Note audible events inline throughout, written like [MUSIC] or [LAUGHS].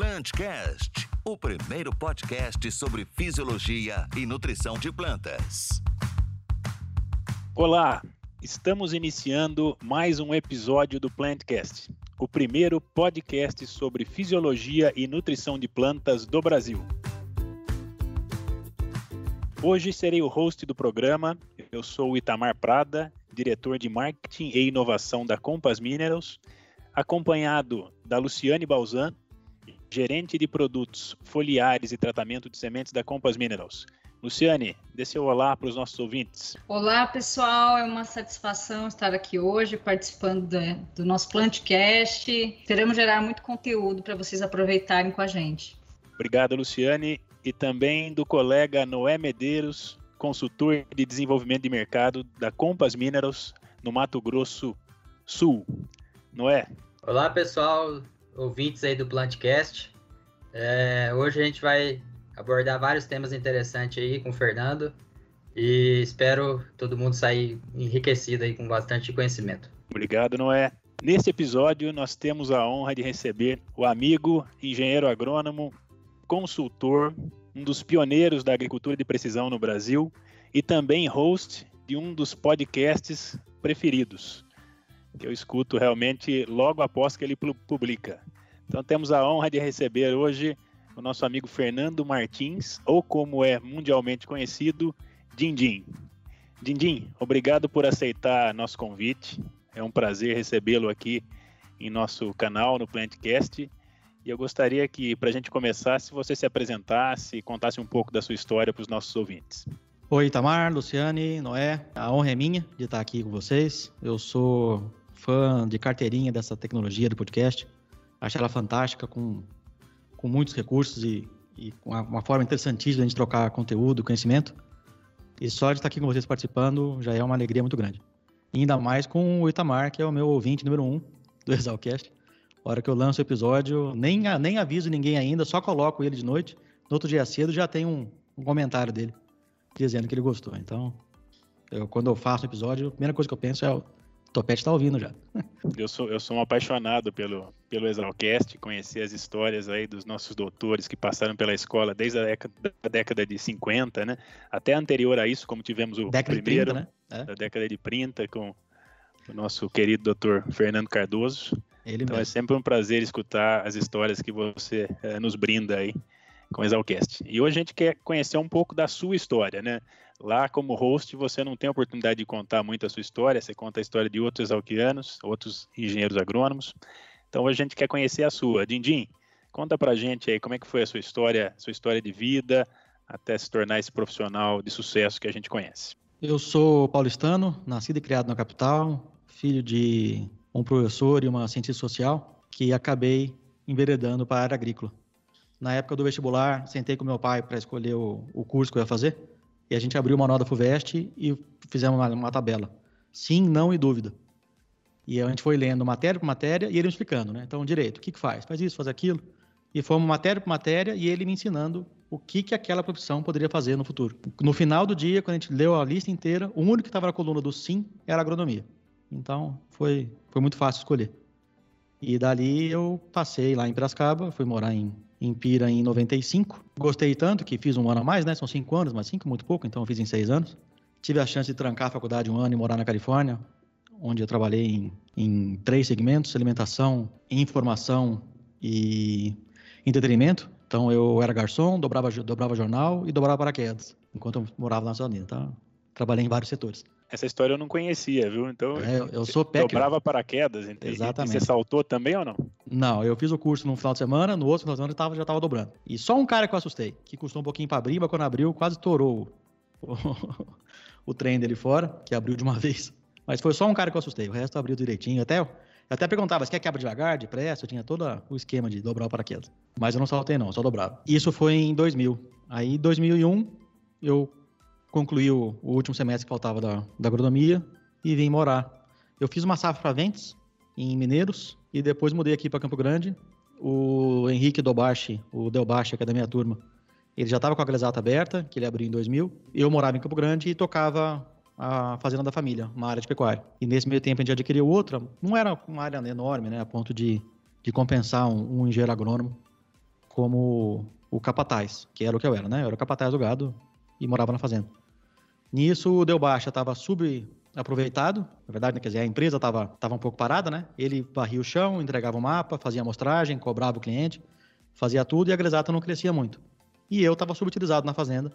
Plantcast, o primeiro podcast sobre fisiologia e nutrição de plantas. Olá, estamos iniciando mais um episódio do Plantcast, o primeiro podcast sobre fisiologia e nutrição de plantas do Brasil. Hoje serei o host do programa. Eu sou o Itamar Prada, diretor de marketing e inovação da Compass Minerals, acompanhado da Luciane Balzan, gerente de produtos foliares e tratamento de sementes da Compass Minerals. Luciane, dê seu olá para os nossos ouvintes. Olá, pessoal. É uma satisfação estar aqui hoje participando de, do nosso Plantcast. Teremos gerar muito conteúdo para vocês aproveitarem com a gente. Obrigado, Luciane. E também do colega Noé Medeiros, consultor de desenvolvimento de mercado da Compass Minerals no Mato Grosso Sul. Noé. Olá, pessoal ouvintes aí do Plantcast. É, hoje a gente vai abordar vários temas interessantes aí com o Fernando e espero todo mundo sair enriquecido aí com bastante conhecimento. Obrigado, Noé. Nesse episódio, nós temos a honra de receber o amigo, engenheiro agrônomo, consultor, um dos pioneiros da agricultura de precisão no Brasil e também host de um dos podcasts preferidos, que eu escuto realmente logo após que ele publica. Então temos a honra de receber hoje o nosso amigo Fernando Martins, ou como é mundialmente conhecido, Dindim. Dindim, obrigado por aceitar nosso convite. É um prazer recebê-lo aqui em nosso canal, no Plantcast. E eu gostaria que, para a gente começar, se você se apresentasse e contasse um pouco da sua história para os nossos ouvintes. Oi, Tamar, Luciane, Noé. A honra é minha de estar aqui com vocês. Eu sou fã de carteirinha dessa tecnologia do podcast. Acho ela fantástica, com, com muitos recursos e, e com uma forma interessantíssima de trocar conteúdo, conhecimento. E só de estar aqui com vocês participando já é uma alegria muito grande. E ainda mais com o Itamar, que é o meu ouvinte número um do [LAUGHS] Exalcast. A hora que eu lanço o episódio, nem, nem aviso ninguém ainda, só coloco ele de noite. No outro dia cedo já tem um, um comentário dele dizendo que ele gostou. Então, eu, quando eu faço o episódio, a primeira coisa que eu penso é Topete tá ouvindo já. [LAUGHS] Eu sou, eu sou um apaixonado pelo, pelo Exalcast, conhecer as histórias aí dos nossos doutores que passaram pela escola desde a década, a década de 50, né? Até anterior a isso, como tivemos o década primeiro, de 30, né? É. da década de 30, com o nosso querido doutor Fernando Cardoso. Ele então é mesmo. é sempre um prazer escutar as histórias que você é, nos brinda aí com o Exalcast. E hoje a gente quer conhecer um pouco da sua história, né? Lá, como host, você não tem a oportunidade de contar muito a sua história, você conta a história de outros alquianos, outros engenheiros agrônomos. Então, a gente quer conhecer a sua. Dindim, conta pra gente aí como é que foi a sua história, sua história de vida, até se tornar esse profissional de sucesso que a gente conhece. Eu sou paulistano, nascido e criado na capital, filho de um professor e uma cientista social, que acabei enveredando para a área agrícola. Na época do vestibular, sentei com meu pai para escolher o, o curso que eu ia fazer. E a gente abriu uma nota FUVEST e fizemos uma, uma tabela. Sim, não e dúvida. E a gente foi lendo matéria por matéria e ele me explicando, né? Então, direito, o que, que faz? Faz isso, faz aquilo. E fomos matéria por matéria e ele me ensinando o que, que aquela profissão poderia fazer no futuro. No final do dia, quando a gente leu a lista inteira, o único que estava na coluna do sim era agronomia. Então, foi, foi muito fácil escolher. E dali eu passei lá em Piracicaba, fui morar em em Pira em 95. Gostei tanto que fiz um ano a mais, né? São cinco anos, mas cinco muito pouco, então eu fiz em seis anos. Tive a chance de trancar a faculdade um ano e morar na Califórnia, onde eu trabalhei em, em três segmentos: alimentação, informação e entretenimento. Então eu era garçom, dobrava, dobrava jornal e dobrava paraquedas, enquanto eu morava nos Estados Unidos. Então, trabalhei em vários setores. Essa história eu não conhecia, viu? Então, é, eu sou packer. Dobrava paraquedas. Exatamente. E você saltou também ou não? Não, eu fiz o curso no final de semana, no outro final de semana eu tava, já estava dobrando. E só um cara que eu assustei, que custou um pouquinho para abrir, mas quando abriu, quase torou [LAUGHS] o, o trem dele fora, que abriu de uma [LAUGHS] vez. Mas foi só um cara que eu assustei, o resto abriu direitinho. Até, eu até perguntava, você quer que abra devagar, depressa? Eu tinha todo o esquema de dobrar o paraquedas. Mas eu não saltei não, só dobrava. Isso foi em 2000. Aí, em 2001, eu concluí o, o, último semestre que faltava da, da agronomia e vim morar. Eu fiz uma safra para Ventes, em Mineiros, e depois mudei aqui para Campo Grande. O Henrique Dobashi, o Delbashi, que é da minha turma, ele já estava com a Glesata aberta, que ele abriu em 2000. Eu morava em Campo Grande e tocava a fazenda da família, uma área de pecuária. E nesse meio tempo a gente adquiriu outra, não era uma área enorme, né, a ponto de, de compensar um, um engenheiro agrônomo como o capataz, que era o que eu era, né? Eu era o capataz do gado e morava na fazenda. Nisso, o Deu Baixa estava subaproveitado, na verdade, né, quer dizer, a empresa estava tava um pouco parada, né? Ele varria o chão, entregava o mapa, fazia amostragem, cobrava o cliente, fazia tudo e a Gresata não crescia muito. E eu estava subutilizado na fazenda,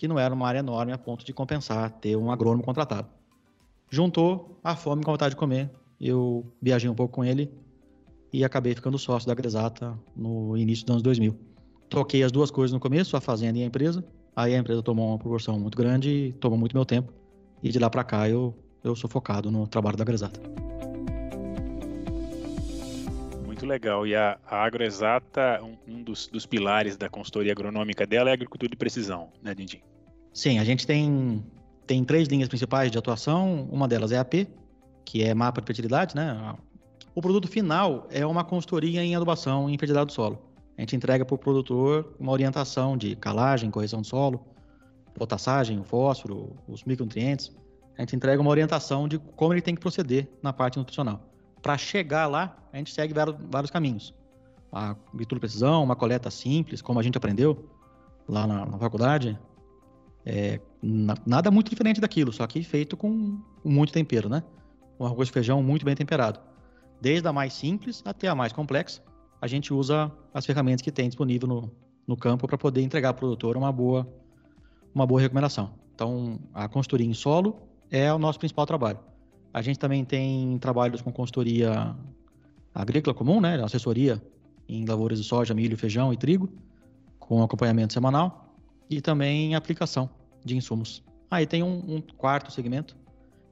que não era uma área enorme a ponto de compensar ter um agrônomo contratado. Juntou a fome com a vontade de comer, eu viajei um pouco com ele e acabei ficando sócio da Gresata no início dos anos 2000. Toquei as duas coisas no começo, a fazenda e a empresa. Aí a empresa tomou uma proporção muito grande e tomou muito meu tempo. E de lá para cá eu, eu sou focado no trabalho da Gresata. Muito legal. E a, a Agroexata, um, um dos, dos, pilares da consultoria agronômica dela é a agricultura de precisão, né, Dindim? Sim, a gente tem, tem três linhas principais de atuação. Uma delas é a AP, que é mapa de fertilidade, né? O produto final é uma consultoria em adubação e em fertilidade do solo. A gente entrega para o produtor uma orientação de calagem, correção do solo, potassagem, o fósforo, os micronutrientes. A gente entrega uma orientação de como ele tem que proceder na parte nutricional. Para chegar lá, a gente segue vários, vários caminhos. A agricultura precisão, uma coleta simples, como a gente aprendeu lá na, na faculdade. É, nada muito diferente daquilo, só que feito com muito tempero, né? Um arroz e feijão muito bem temperado. Desde a mais simples até a mais complexa, a gente usa as ferramentas que tem disponível no, no campo para poder entregar ao produtor uma boa, uma boa recomendação. Então, a consultoria em solo é o nosso principal trabalho. A gente também tem trabalhos com consultoria agrícola comum, né, assessoria em lavouras de soja, milho, feijão e trigo, com acompanhamento semanal e também aplicação de insumos. Aí ah, tem um, um quarto segmento,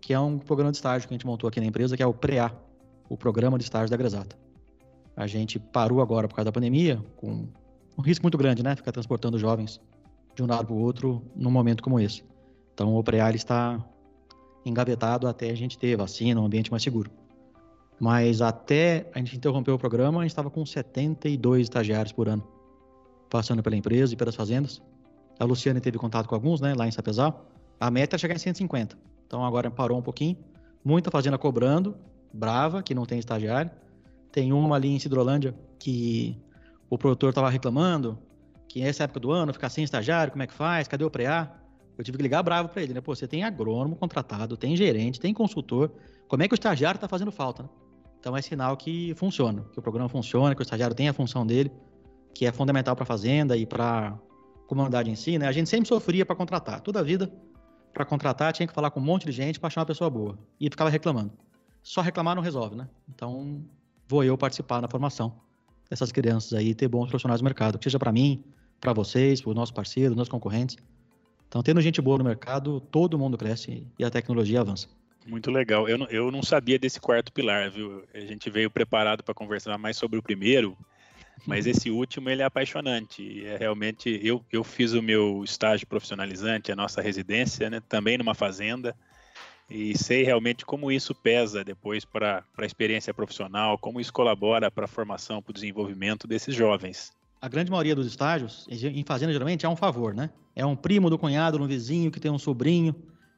que é um programa de estágio que a gente montou aqui na empresa, que é o PREA, o Programa de Estágio da Gresata. A gente parou agora por causa da pandemia, com um risco muito grande, né? Ficar transportando jovens de um lado para o outro num momento como esse. Então, o PREA está engavetado até a gente ter vacina, um ambiente mais seguro. Mas até a gente interromper o programa, a gente estava com 72 estagiários por ano, passando pela empresa e pelas fazendas. A Luciane teve contato com alguns, né, lá em Sapezal. A meta é chegar em 150. Então agora parou um pouquinho. Muita fazenda cobrando, brava, que não tem estagiário. Tem uma ali em Cidrolândia que o produtor estava reclamando que nessa época do ano ficar sem estagiário, como é que faz? Cadê o preá? Eu tive que ligar bravo para ele, né? Pô, você tem agrônomo contratado, tem gerente, tem consultor. Como é que o estagiário está fazendo falta? Né? Então é sinal que funciona, que o programa funciona, que o estagiário tem a função dele, que é fundamental para a fazenda e para comunidade em si, né? A gente sempre sofria para contratar. Toda a vida, para contratar, tinha que falar com um monte de gente para achar uma pessoa boa. E ficava reclamando. Só reclamar não resolve, né? Então, vou eu participar da formação dessas crianças aí, ter bons profissionais no mercado, que seja para mim, para vocês, para os nossos parceiros, nossos concorrentes. Então, tendo gente boa no mercado, todo mundo cresce e a tecnologia avança. Muito legal. Eu eu não sabia desse quarto pilar, viu? A gente veio preparado para conversar mais sobre o primeiro, mas esse último ele é apaixonante. É realmente eu, eu fiz o meu estágio profissionalizante, a nossa residência, né, também numa fazenda e sei realmente como isso pesa depois para a experiência profissional, como isso colabora para a formação, para o desenvolvimento desses jovens. A grande maioria dos estágios, em fazenda geralmente, é um favor, né? É um primo do cunhado, um vizinho que tem um sobrinho,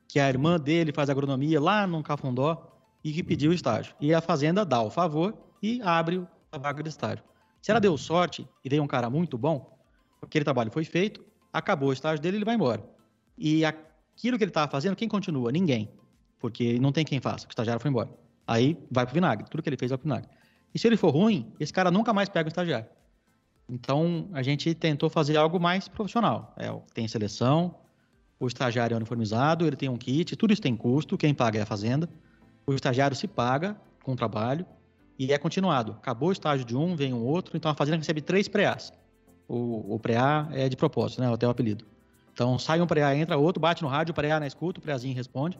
que a irmã dele faz agronomia lá no Cafundó e que pediu o estágio. E a fazenda dá o favor e abre a vaga de estágio. Se ela deu sorte e veio um cara muito bom, aquele trabalho foi feito, acabou o estágio dele, ele vai embora. E aquilo que ele estava fazendo, quem continua? Ninguém porque não tem quem faça, o estagiário foi embora. Aí vai pro vinagre, tudo que ele fez vai pro vinagre. E se ele for ruim, esse cara nunca mais pega o estagiário. Então, a gente tentou fazer algo mais profissional. É, tem seleção, o estagiário é uniformizado, ele tem um kit, tudo isso tem custo, quem paga é a fazenda. O estagiário se paga com o trabalho e é continuado. Acabou o estágio de um, vem um outro, então a fazenda recebe três preás. O, o preá é de propósito, né? Até o apelido. Então, sai um preá, entra outro, bate no rádio, o preá na escuta, o preazinho responde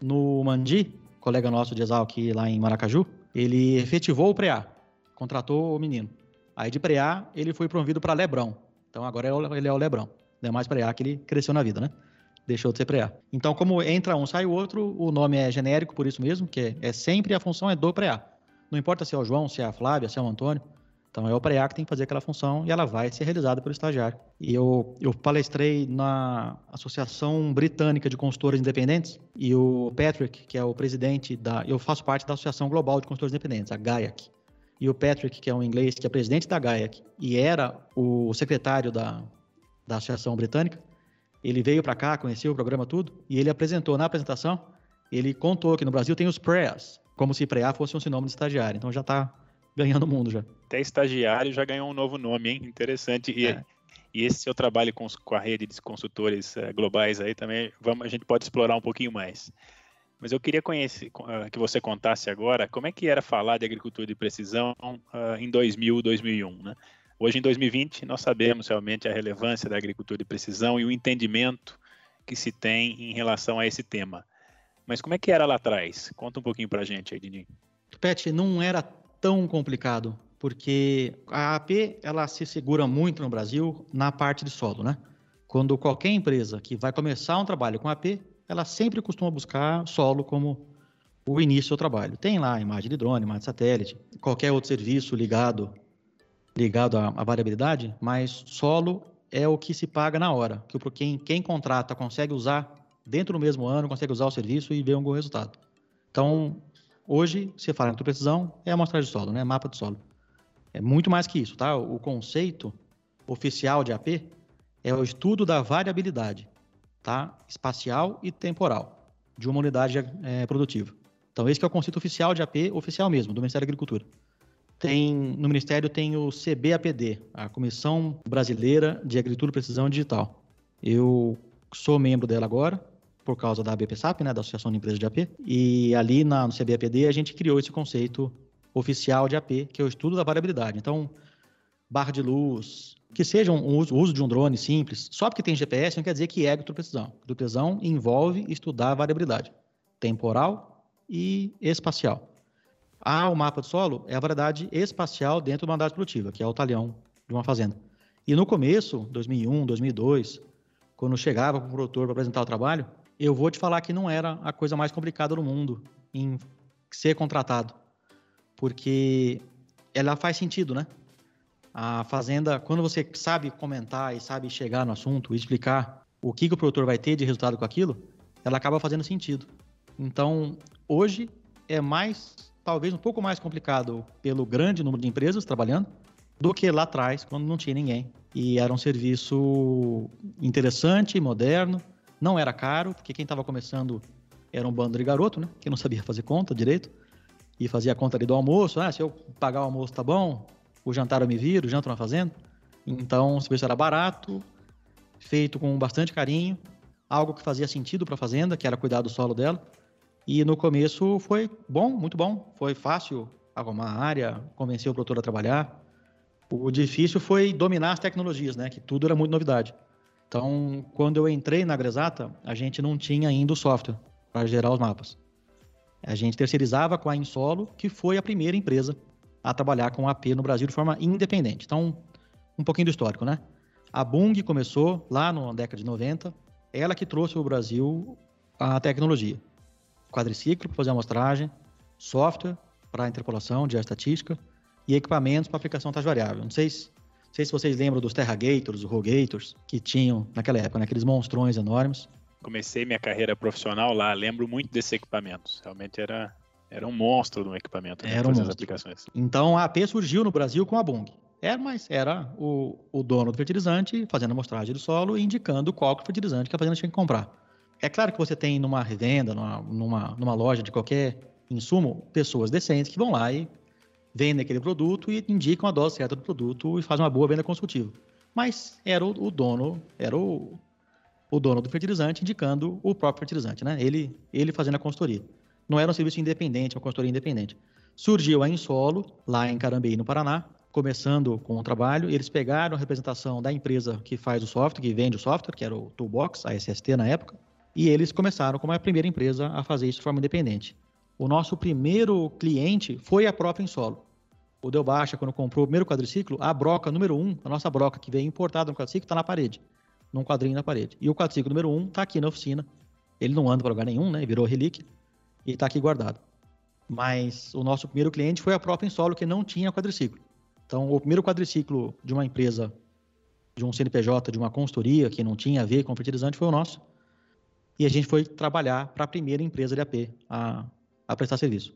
no Mandi, colega nosso de Exal aqui lá em Maracaju, ele efetivou o preá, contratou o menino. Aí de preá, ele foi promovido para Lebrão. Então agora é ele é o Lebrão. Não é mais preá que ele cresceu na vida, né? Deixou de ser preá. Então, como entra um, sai o outro, o nome é genérico por isso mesmo, que é, é sempre a função é do preá. Não importa se é o João, se é a Flávia, se é o Antônio. Então é o PREA que tem que fazer aquela função e ela vai ser realizada pelo estagiário. E eu, eu palestrei na Associação Britânica de Consultores Independentes e o Patrick, que é o presidente da. Eu faço parte da Associação Global de Consultores Independentes, a GAIAC. e o Patrick, que é um inglês, que é presidente da GAIAC e era o secretário da, da Associação Britânica, ele veio para cá, conheceu o programa tudo, e ele apresentou na apresentação, ele contou que no Brasil tem os PREAs, como se PREA fosse um sinônimo de estagiário. Então já está ganhando o mundo já. Até estagiário já ganhou um novo nome, hein? Interessante. E, é. e esse seu trabalho com, com, a rede de consultores uh, globais aí também, vamos, a gente pode explorar um pouquinho mais. Mas eu queria conhecer, uh, que você contasse agora como é que era falar de agricultura de precisão uh, em 2000, 2001, né? Hoje, em 2020, nós sabemos realmente a relevância da agricultura de precisão e o entendimento que se tem em relação a esse tema. Mas como é que era lá atrás? Conta um pouquinho para a gente aí, Dini. Pet, não era tão complicado, porque a AP ela se segura muito no Brasil na parte de solo, né? Quando qualquer empresa que vai começar um trabalho com AP, ela sempre costuma buscar solo como o início do trabalho. Tem lá imagem de drone, imagem de satélite, qualquer outro serviço ligado ligado à, à, variabilidade, mas solo é o que se paga na hora, que quem, quem contrata consegue usar dentro do mesmo ano, consegue usar o serviço e ver um bom resultado. Então, hoje, se fala em precisão, é amostragem de solo, né? mapa de solo. É muito mais que isso, tá? O conceito oficial de AP é o estudo da variabilidade, tá? Espacial e temporal de uma unidade é, produtiva. Então, esse é o conceito oficial de AP, oficial mesmo, do Ministério da Agricultura tem no Ministério tem o CBAPD, a Comissão Brasileira de Agricultura e Precisão Digital. Eu sou membro dela agora, por causa da ABPSAP, né, da Associação de Empresas de AP, e ali na, no CBAPD a gente criou esse conceito oficial de AP, que é o estudo da variabilidade. Então, barra de luz, que seja um o uso de um drone simples, só porque tem GPS não quer dizer que é agricultura precisão envolve estudar a variabilidade temporal e espacial. Ah, o mapa do solo é a variedade espacial dentro de uma unidade produtiva, que é o talhão de uma fazenda. E no começo, 2001, 2002, quando chegava para o produtor para apresentar o trabalho, eu vou te falar que não era a coisa mais complicada do mundo em ser contratado, porque ela faz sentido, né? A fazenda, quando você sabe comentar e sabe chegar no assunto e explicar o que, que o produtor vai ter de resultado com aquilo, ela acaba fazendo sentido. Então, hoje é mais talvez um pouco mais complicado pelo grande número de empresas trabalhando do que lá atrás, quando não tinha ninguém. E era um serviço interessante, moderno, não era caro, porque quem estava começando era um bando de garoto, né? Que não sabia fazer conta direito. E fazia a conta ali do almoço. Ah, se eu pagar o almoço tá bom, o jantar eu me viro, o jantar na fazenda. Então, o serviço era barato, feito com bastante carinho, algo que fazia sentido para a fazenda, que era cuidar do solo dela. E no começo foi bom, muito bom. Foi fácil arrumar a área, convencer o produtor a trabalhar. O difícil foi dominar as tecnologias, né? Que tudo era muito novidade. Então, quando eu entrei na Gresata, a gente não tinha ainda o software para gerar os mapas. A gente terceirizava com a Insolo, que foi a primeira empresa a trabalhar com AP no Brasil de forma independente. Então, um pouquinho do histórico, né? A Bung começou lá na década de 90, ela que trouxe para o Brasil a tecnologia quadriciclo para fazer amostragem, software para interpolação de estatística e equipamentos para aplicação taxa variável. Não sei, se, não sei se vocês lembram dos Terragators, os Rogators, que tinham naquela época, né, aqueles monstrões enormes. Comecei minha carreira profissional lá, lembro muito desses equipamentos. Realmente era, era um monstro do equipamento né, era um monstro. aplicações. Então a AP surgiu no Brasil com a Bung. Era, é, mas era o, o dono do fertilizante fazendo amostragem do solo e indicando qual fertilizante que a fazenda tinha que comprar. É claro que você tem numa revenda, numa, numa, numa loja de qualquer insumo, pessoas decentes que vão lá e vendem aquele produto e indicam a dose certa do produto e fazem uma boa venda consultiva. Mas era o, o dono, era o, o dono do fertilizante indicando o próprio fertilizante, né? Ele, ele fazendo a consultoria. Não era um serviço independente, uma consultoria independente. Surgiu a Insolo, lá em Carambeí, no Paraná, começando com o trabalho. Eles pegaram a representação da empresa que faz o software, que vende o software, que era o Toolbox, a SST na época, e eles começaram como a primeira empresa a fazer isso de forma independente. O nosso primeiro cliente foi a própria Insolo. O Deu Baixa, quando comprou o primeiro quadriciclo, a broca número 1, um, a nossa broca que veio importada no quadriciclo, está na parede, num quadrinho na parede. E o quadriciclo número 1 um está aqui na oficina. Ele não anda para lugar nenhum, né? Virou relíquia e está aqui guardado. Mas o nosso primeiro cliente foi a própria Insolo, que não tinha quadriciclo. Então, o primeiro quadriciclo de uma empresa, de um CNPJ, de uma consultoria, que não tinha a ver com fertilizante, foi o nosso e a gente foi trabalhar para a primeira empresa de AP a, a prestar serviço.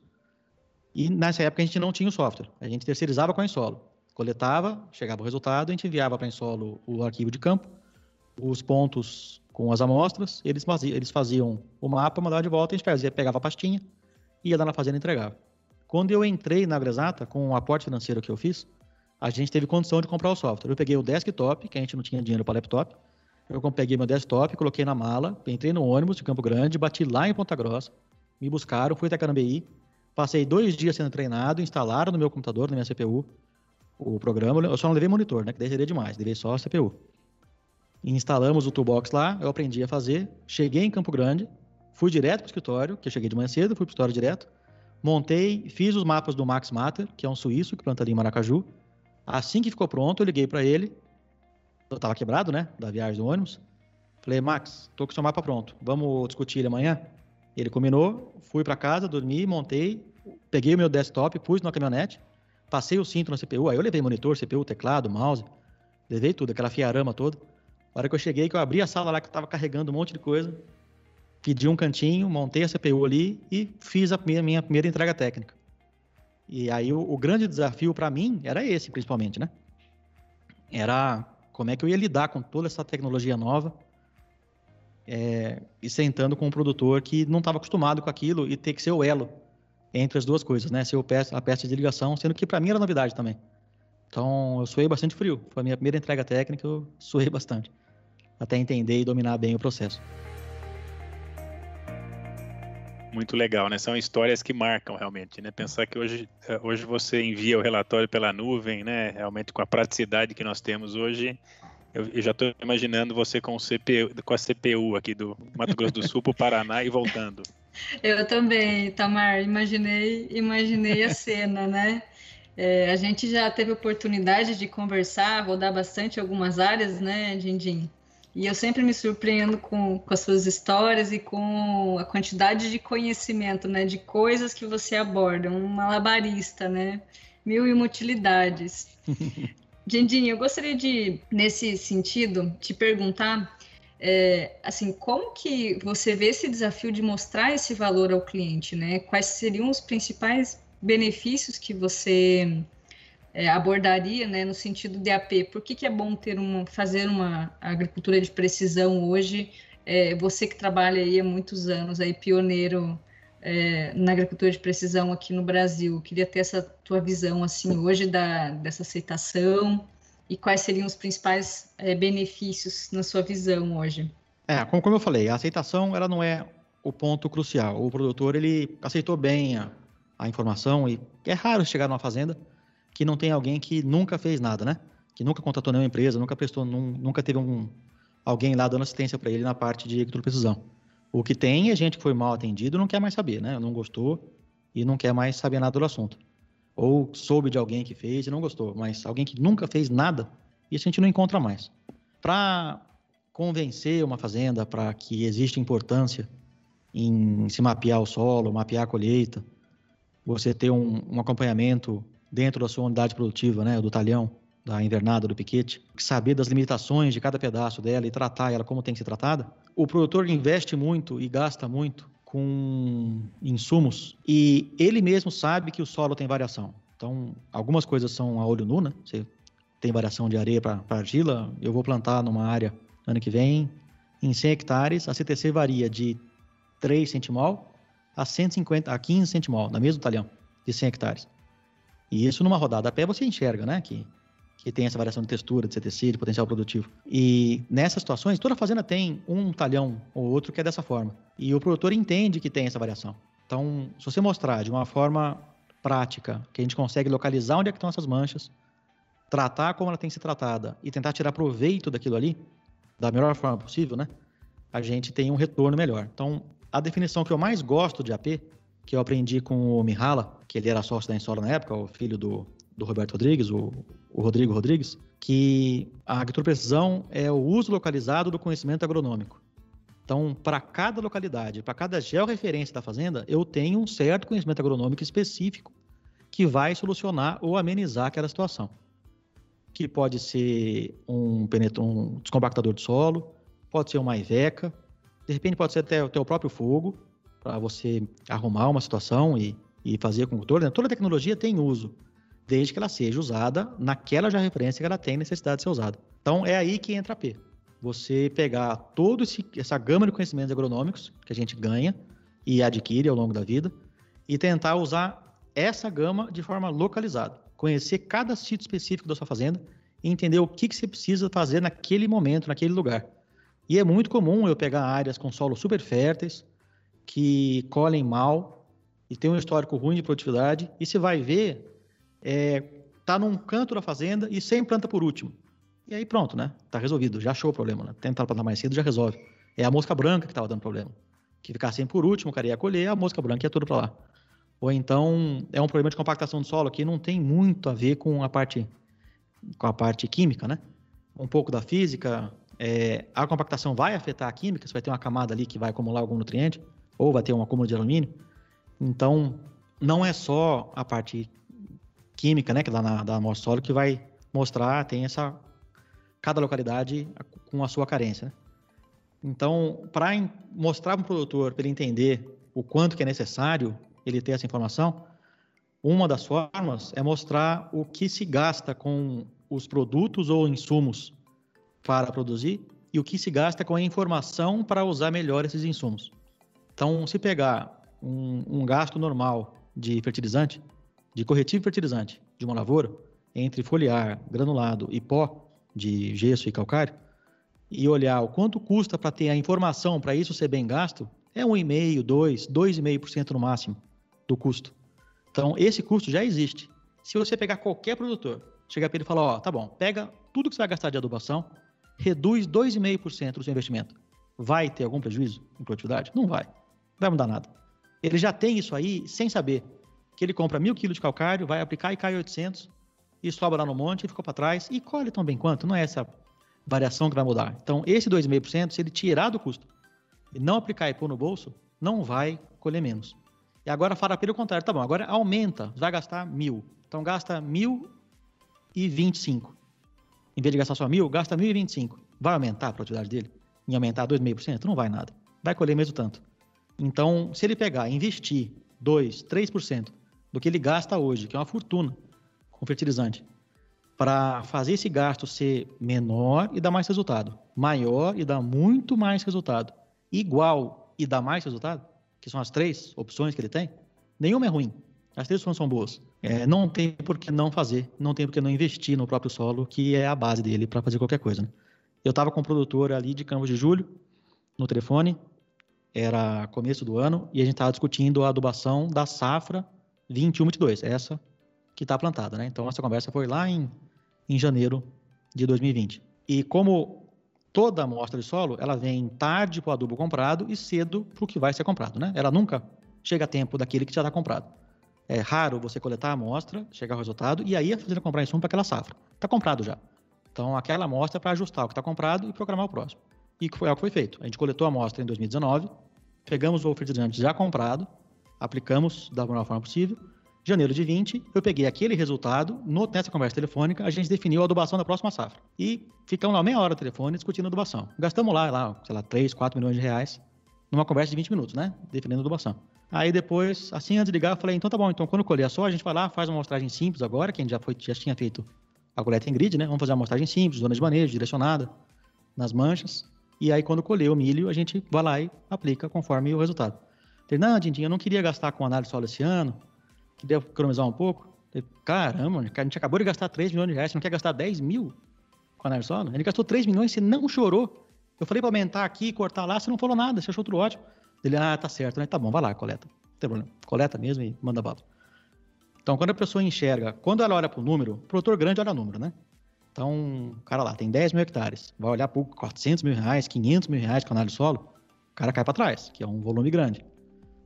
E nessa época a gente não tinha o software, a gente terceirizava com a Insolo. Coletava, chegava o resultado, a gente enviava para a Insolo o arquivo de campo, os pontos com as amostras, eles faziam, eles faziam o mapa, mandavam de volta, a gente fazia, pegava a pastinha, ia lá na fazenda e entregava. Quando eu entrei na Agresata, com o aporte financeiro que eu fiz, a gente teve condição de comprar o software. Eu peguei o desktop, que a gente não tinha dinheiro para laptop, eu peguei meu desktop, coloquei na mala, entrei no ônibus de Campo Grande, bati lá em Ponta Grossa, me buscaram, fui até Carambeí, passei dois dias sendo treinado, instalaram no meu computador, na minha CPU, o programa. Eu só não levei monitor, né? Que daí seria demais, levei só a CPU. instalamos o toolbox lá, eu aprendi a fazer, cheguei em Campo Grande, fui direto para o escritório, que eu cheguei de manhã cedo, fui para o escritório direto, montei, fiz os mapas do Max Matter, que é um suíço que planta ali em Maracaju. Assim que ficou pronto, eu liguei para ele, eu tava quebrado, né? Da viagem do ônibus. Falei, Max, tô com seu mapa pronto. Vamos discutir ele amanhã? Ele combinou, fui para casa, dormi, montei, peguei o meu desktop, pus na caminhonete, passei o cinto na CPU, aí eu levei monitor, CPU, teclado, mouse, levei tudo, aquela fiarama toda. A hora que eu cheguei, que eu abri a sala lá que eu tava carregando um monte de coisa, pedi um cantinho, montei a CPU ali e fiz a minha, minha primeira entrega técnica. E aí o, o grande desafio para mim era esse, principalmente, né? Era como é que eu ia lidar com toda essa tecnologia nova é, e sentando com um produtor que não estava acostumado com aquilo e ter que ser o elo entre as duas coisas, né? Ser o peça, a peça de ligação, sendo que para mim era novidade também. Então eu suei bastante frio. Foi a minha primeira entrega técnica, eu [LAUGHS] suei bastante. Até entender e dominar bem o processo. Muito legal, né? São histórias que marcam realmente, né? Pensar que hoje, eh, hoje você envia o relatório pela nuvem, né? Realmente com a praticidade que nós temos hoje, eu, eu já estou imaginando você com, o CPU, com a CPU aqui do Mato Grosso do Sul para o Paraná e voltando. [LAUGHS] Eu também, Tamar, imaginei, imaginei a cena, né? É, a gente já teve oportunidade de conversar, rodar bastante algumas áreas, né, Dindim? E eu sempre me surpreendo com, com as suas histórias e com a quantidade de conhecimento, né? De coisas que você aborda, um malabarista, né? Mil e uma utilidades. [LAUGHS] Dindinho, eu gostaria de, nesse sentido, te perguntar, é, assim, como que você vê esse desafio de mostrar esse valor ao cliente, né? Quais seriam os principais benefícios que você é, abordaria, né, no sentido de AP. Por que, que é bom ter uma, fazer uma agricultura de precisão hoje? É, você que trabalha aí há muitos anos, aí pioneiro é, na agricultura de precisão aqui no Brasil, queria ter essa tua visão assim hoje da dessa aceitação e quais seriam os principais é, benefícios na sua visão hoje? É, como, como eu falei, a aceitação ela não é o ponto crucial. O produtor ele aceitou bem a, a informação e é raro chegar numa fazenda que não tem alguém que nunca fez nada, né? Que nunca contratou nenhuma empresa, nunca prestou, num, nunca teve um, alguém lá dando assistência para ele na parte de agricultura precisão. O que tem é gente que foi mal atendido não quer mais saber, né? Não gostou e não quer mais saber nada do assunto. Ou soube de alguém que fez e não gostou, mas alguém que nunca fez nada, isso a gente não encontra mais. Para convencer uma fazenda para que existe importância em se mapear o solo, mapear a colheita, você ter um, um acompanhamento dentro da sua unidade produtiva, né, do talhão, da invernada, do piquete, saber das limitações de cada pedaço dela e tratar ela como tem que ser tratada, o produtor investe muito e gasta muito com insumos e ele mesmo sabe que o solo tem variação. Então, algumas coisas são a olho nu, né? Você tem variação de areia para argila, eu vou plantar numa área ano que vem, em 100 hectares, a CTC varia de 3 centimol a 150 a 15 centimol, na mesmo talhão, de 100 hectares. E isso numa rodada a pé você enxerga, né? Que, que tem essa variação de textura, de CTC, de potencial produtivo. E nessas situações, toda fazenda tem um talhão ou outro que é dessa forma. E o produtor entende que tem essa variação. Então, se você mostrar de uma forma prática, que a gente consegue localizar onde é que estão essas manchas, tratar como ela tem que ser tratada e tentar tirar proveito daquilo ali, da melhor forma possível, né? A gente tem um retorno melhor. Então, a definição que eu mais gosto de AP que eu aprendi com o Mihala, que ele era sócio da Insolo na época, o filho do, do Roberto Rodrigues, o, o Rodrigo Rodrigues, que a agricultura é o uso localizado do conhecimento agronômico. Então, para cada localidade, para cada georreferência da fazenda, eu tenho um certo conhecimento agronômico específico que vai solucionar ou amenizar aquela situação. Que pode ser um, um descompactador de solo, pode ser uma Iveca, de repente pode ser até o teu próprio fogo, para você arrumar uma situação e e fazer com que né? toda tecnologia tem uso, desde que ela seja usada naquela já referência que ela tem necessidade de ser usada. Então é aí que entra a P. Você pegar toda essa gama de conhecimentos agronômicos que a gente ganha e adquire ao longo da vida e tentar usar essa gama de forma localizada. Conhecer cada sítio específico da sua fazenda e entender o que, que você precisa fazer naquele momento, naquele lugar. E é muito comum eu pegar áreas com solos super férteis, que colhem mal e tem um histórico ruim de produtividade, e você vai ver, é, tá num canto da fazenda e sem planta por último. E aí pronto, né? Tá resolvido, já achou o problema, né? Tentar plantar mais cedo já resolve. É a mosca branca que estava dando problema. Que ficar sem por último, o cara ia colher, a mosca branca ia tudo para lá. Ou então é um problema de compactação do solo que não tem muito a ver com a parte com a parte química, né? Um pouco da física, é, a compactação vai afetar a química, você vai ter uma camada ali que vai acumular algum nutriente, ou vai ter um acúmulo de alumínio. Então, não é só a parte química, né, que dá na da amostra solo que vai mostrar, tem essa cada localidade com a sua carência, né? Então, para mostrar para o produtor, para ele entender o quanto que é necessário ele ter essa informação, uma das formas é mostrar o que se gasta com os produtos ou insumos para produzir e o que se gasta com a informação para usar melhor esses insumos. Então, se pegar um, um gasto normal de fertilizante, de corretivo fertilizante de uma lavoura, entre foliar, granulado e pó de gesso e calcário, e olhar o quanto custa para ter a informação para isso ser bem gasto, é 1,5%, 2%, 2,5% no máximo do custo. Então, esse custo já existe. Se você pegar qualquer produtor, chegar para ele e falar, ó, tá bom, pega tudo que você vai gastar de adubação, reduz 2,5% do seu investimento. Vai ter algum prejuízo em produtividade? Não vai. Não vai mudar nada. Ele já tem isso aí sem saber que ele compra mil quilos de calcário, vai aplicar e cai 800, e sobra lá no monte, e ficou para trás, e colhe tão bem quanto. Não é essa variação que vai mudar. Então, esse 2,5%, se ele tirar do custo e não aplicar e pôr no bolso, não vai colher menos. E agora fala pelo contrário, tá bom, agora aumenta, vai gastar mil. Então gasta mil e vinte e cinco. Em vez de gastar só mil, gasta mil e vinte e cinco. Vai aumentar a produtividade dele? Em aumentar 2,5%? Não vai nada. Vai colher mesmo tanto. Então, se ele pegar investir 2, 3% do que ele gasta hoje, que é uma fortuna com fertilizante, para fazer esse gasto ser menor e dar mais resultado, maior e dar muito mais resultado, igual e dar mais resultado, que são as três opções que ele tem, nenhuma é ruim. As três opções são boas. É, não tem por que não fazer, não tem por que não investir no próprio solo, que é a base dele para fazer qualquer coisa. Né? Eu estava com um produtor ali de Campos de Julho, no telefone, era começo do ano, e a gente estava discutindo a adubação da safra 21-22, essa que está plantada. Né? Então, essa conversa foi lá em, em janeiro de 2020. E como toda amostra de solo, ela vem tarde para o adubo comprado e cedo para o que vai ser comprado, né? Ela nunca chega a tempo daquele que já está comprado. É raro você coletar a amostra, chegar ao resultado e aí a fazenda comprar insumo para aquela safra. Está comprado já. Então, aquela amostra é para ajustar o que está comprado e programar o próximo. E foi algo que foi feito. A gente coletou a amostra em 2019, pegamos o fertilizante já comprado, aplicamos da melhor forma possível janeiro de 20, eu peguei aquele resultado, no, nessa conversa telefônica, a gente definiu a adubação da próxima safra. E ficamos lá meia hora no telefone discutindo adubação. Gastamos lá, lá, sei lá, 3, 4 milhões de reais numa conversa de 20 minutos, né? Definindo a adubação. Aí depois, assim, antes de ligar, eu falei, então tá bom, então quando colher a soja, a gente vai lá, faz uma amostragem simples agora, que a gente já, foi, já tinha feito a coleta em grid, né? Vamos fazer uma amostragem simples, zona de manejo, direcionada, nas manchas. E aí, quando colher o milho, a gente vai lá e aplica conforme o resultado. Ele, não, Dindinho, eu não queria gastar com análise solo esse ano, que economizar um pouco. Caramba, a gente acabou de gastar 3 milhões de reais, você não quer gastar 10 mil com a Narsona? Ele gastou 3 milhões, você não chorou. Eu falei para aumentar aqui, cortar lá, você não falou nada, você achou tudo ótimo. Ele, ah, tá certo, né? Tá bom, vai lá, coleta. Não tem problema. Coleta mesmo e manda bala. Então, quando a pessoa enxerga, quando ela olha para o número, o produtor grande olha o número, né? Então, o cara lá tem 10 mil hectares, vai olhar por 400 mil reais, 500 mil reais com análise solo, o cara cai para trás, que é um volume grande.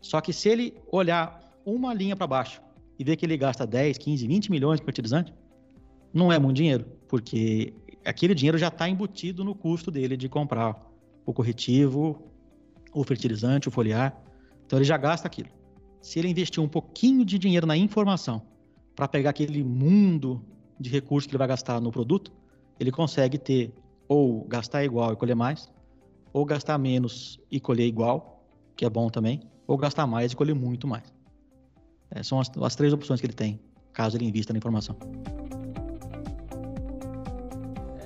Só que se ele olhar uma linha para baixo e ver que ele gasta 10, 15, 20 milhões de fertilizante, não é muito dinheiro, porque aquele dinheiro já está embutido no custo dele de comprar o corretivo, o fertilizante, o foliar. Então ele já gasta aquilo. Se ele investir um pouquinho de dinheiro na informação para pegar aquele mundo de recursos que ele vai gastar no produto, ele consegue ter ou gastar igual e colher mais, ou gastar menos e colher igual, que é bom também, ou gastar mais e colher muito mais. É, são as, as três opções que ele tem, caso ele invista na informação.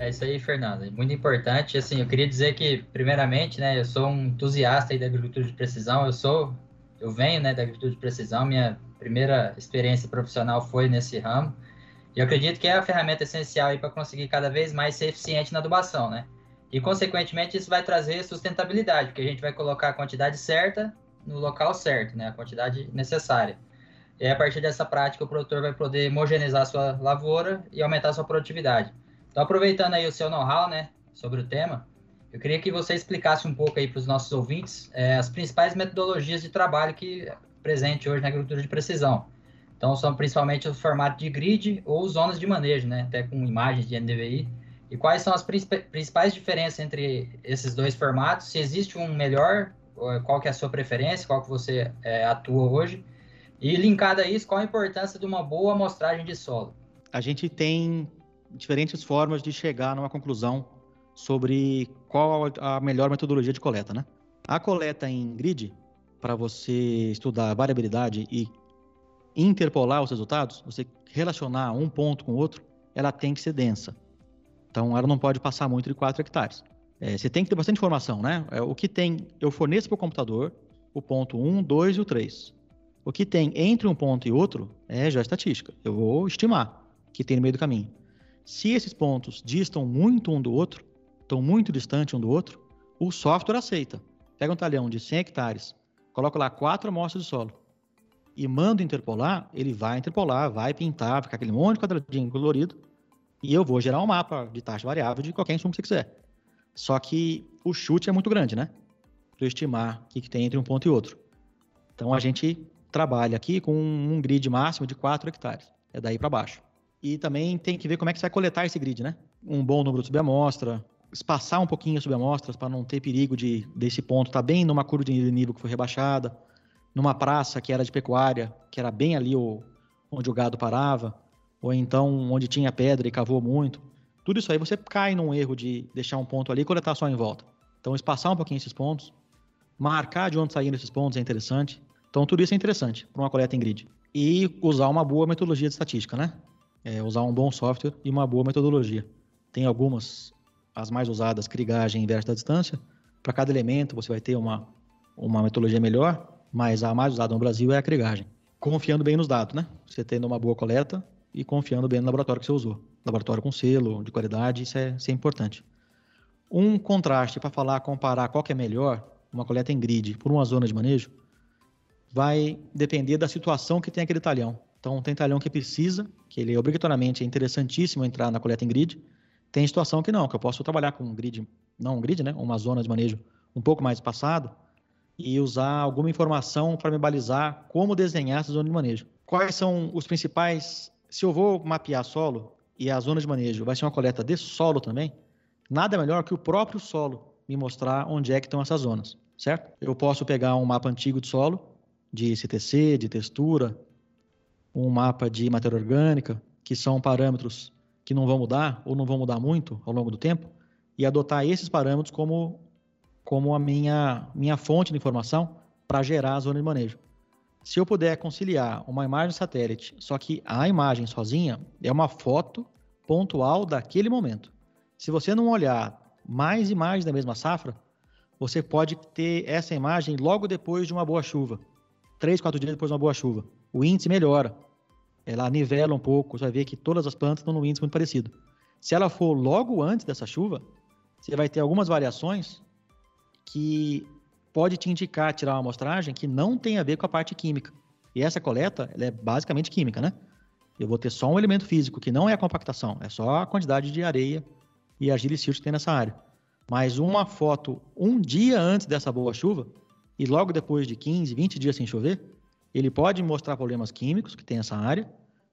É isso aí, Fernando. Muito importante. Assim, eu queria dizer que, primeiramente, né, eu sou um entusiasta da agricultura de precisão. Eu sou, eu venho, né, da agricultura de precisão. Minha primeira experiência profissional foi nesse ramo. E eu acredito que é a ferramenta essencial para conseguir cada vez mais ser eficiente na adubação, né? E, consequentemente, isso vai trazer sustentabilidade, porque a gente vai colocar a quantidade certa no local certo, né? A quantidade necessária. E a partir dessa prática, o produtor vai poder homogeneizar sua lavoura e aumentar sua produtividade. Então, aproveitando aí o seu know-how, né, sobre o tema, eu queria que você explicasse um pouco aí para os nossos ouvintes é, as principais metodologias de trabalho que presente hoje na agricultura de precisão. Então, são principalmente o formato de grid ou zonas de manejo, né, até com imagens de NDVI. E quais são as principais diferenças entre esses dois formatos? Se existe um melhor, qual que é a sua preferência, qual que você é, atua hoje? E linkado a isso, qual a importância de uma boa amostragem de solo? A gente tem diferentes formas de chegar numa conclusão sobre qual a melhor metodologia de coleta, né? A coleta em grid, para você estudar variabilidade e interpolar os resultados, você relacionar um ponto com outro, ela tem que ser densa. Então, ela não pode passar muito de 4 hectares. É, você tem que ter bastante informação, né? É, o que tem, eu forneço para o computador o ponto 1, 2 e o 3. O que tem entre um ponto e outro é já estatística. Eu vou estimar o que tem no meio do caminho. Se esses pontos distam muito um do outro, estão muito distantes um do outro, o software aceita. Pega um talhão de 100 hectares, coloca lá quatro amostras de solo e manda interpolar, ele vai interpolar, vai pintar, ficar aquele monte de quadradinho colorido e eu vou gerar um mapa de taxa variável de qualquer insumo que você quiser. Só que o chute é muito grande, né? Para estimar o que, que tem entre um ponto e outro. Então a gente trabalha aqui com um grid máximo de 4 hectares. É daí para baixo. E também tem que ver como é que você vai coletar esse grid, né? Um bom número de subamostra, espaçar um pouquinho as subamostras para não ter perigo de desse ponto estar tá bem numa curva de nível que foi rebaixada, numa praça que era de pecuária, que era bem ali o, onde o gado parava, ou então onde tinha pedra e cavou muito. Tudo isso aí você cai num erro de deixar um ponto ali e coletar só em volta. Então, espaçar um pouquinho esses pontos, marcar de onde saíram esses pontos é interessante. Então, tudo isso é interessante para uma coleta em grid. E usar uma boa metodologia de estatística, né? é usar um bom software e uma boa metodologia. Tem algumas, as mais usadas, crigagem inversa da distância. Para cada elemento você vai ter uma, uma metodologia melhor, mas a mais usada no Brasil é a crigagem. Confiando bem nos dados, né? Você tendo uma boa coleta e confiando bem no laboratório que você usou. Laboratório com selo, de qualidade, isso é, isso é importante. Um contraste para falar, comparar qual que é melhor, uma coleta em grid por uma zona de manejo, vai depender da situação que tem aquele talhão. Então, tem talhão que precisa, que ele obrigatoriamente é interessantíssimo entrar na coleta em grid. Tem situação que não, que eu posso trabalhar com um grid, não um grid, né? Uma zona de manejo um pouco mais espaçado e usar alguma informação para me balizar como desenhar essa zona de manejo. Quais são os principais. Se eu vou mapear solo e a zona de manejo vai ser uma coleta de solo também, nada melhor que o próprio solo me mostrar onde é que estão essas zonas, certo? Eu posso pegar um mapa antigo de solo, de CTC, de textura, um mapa de matéria orgânica, que são parâmetros que não vão mudar ou não vão mudar muito ao longo do tempo, e adotar esses parâmetros como, como a minha, minha fonte de informação para gerar a zona de manejo. Se eu puder conciliar uma imagem satélite, só que a imagem sozinha é uma foto pontual daquele momento. Se você não olhar mais imagens da mesma safra, você pode ter essa imagem logo depois de uma boa chuva. Três, quatro dias depois de uma boa chuva o índice melhora. Ela nivela um pouco, você vai ver que todas as plantas estão num índice muito parecido. Se ela for logo antes dessa chuva, você vai ter algumas variações que pode te indicar, tirar uma amostragem que não tem a ver com a parte química. E essa coleta, é basicamente química, né? Eu vou ter só um elemento físico, que não é a compactação, é só a quantidade de areia e argila e que tem nessa área. Mas uma foto um dia antes dessa boa chuva, e logo depois de 15, 20 dias sem chover, ele pode mostrar problemas químicos que tem essa área,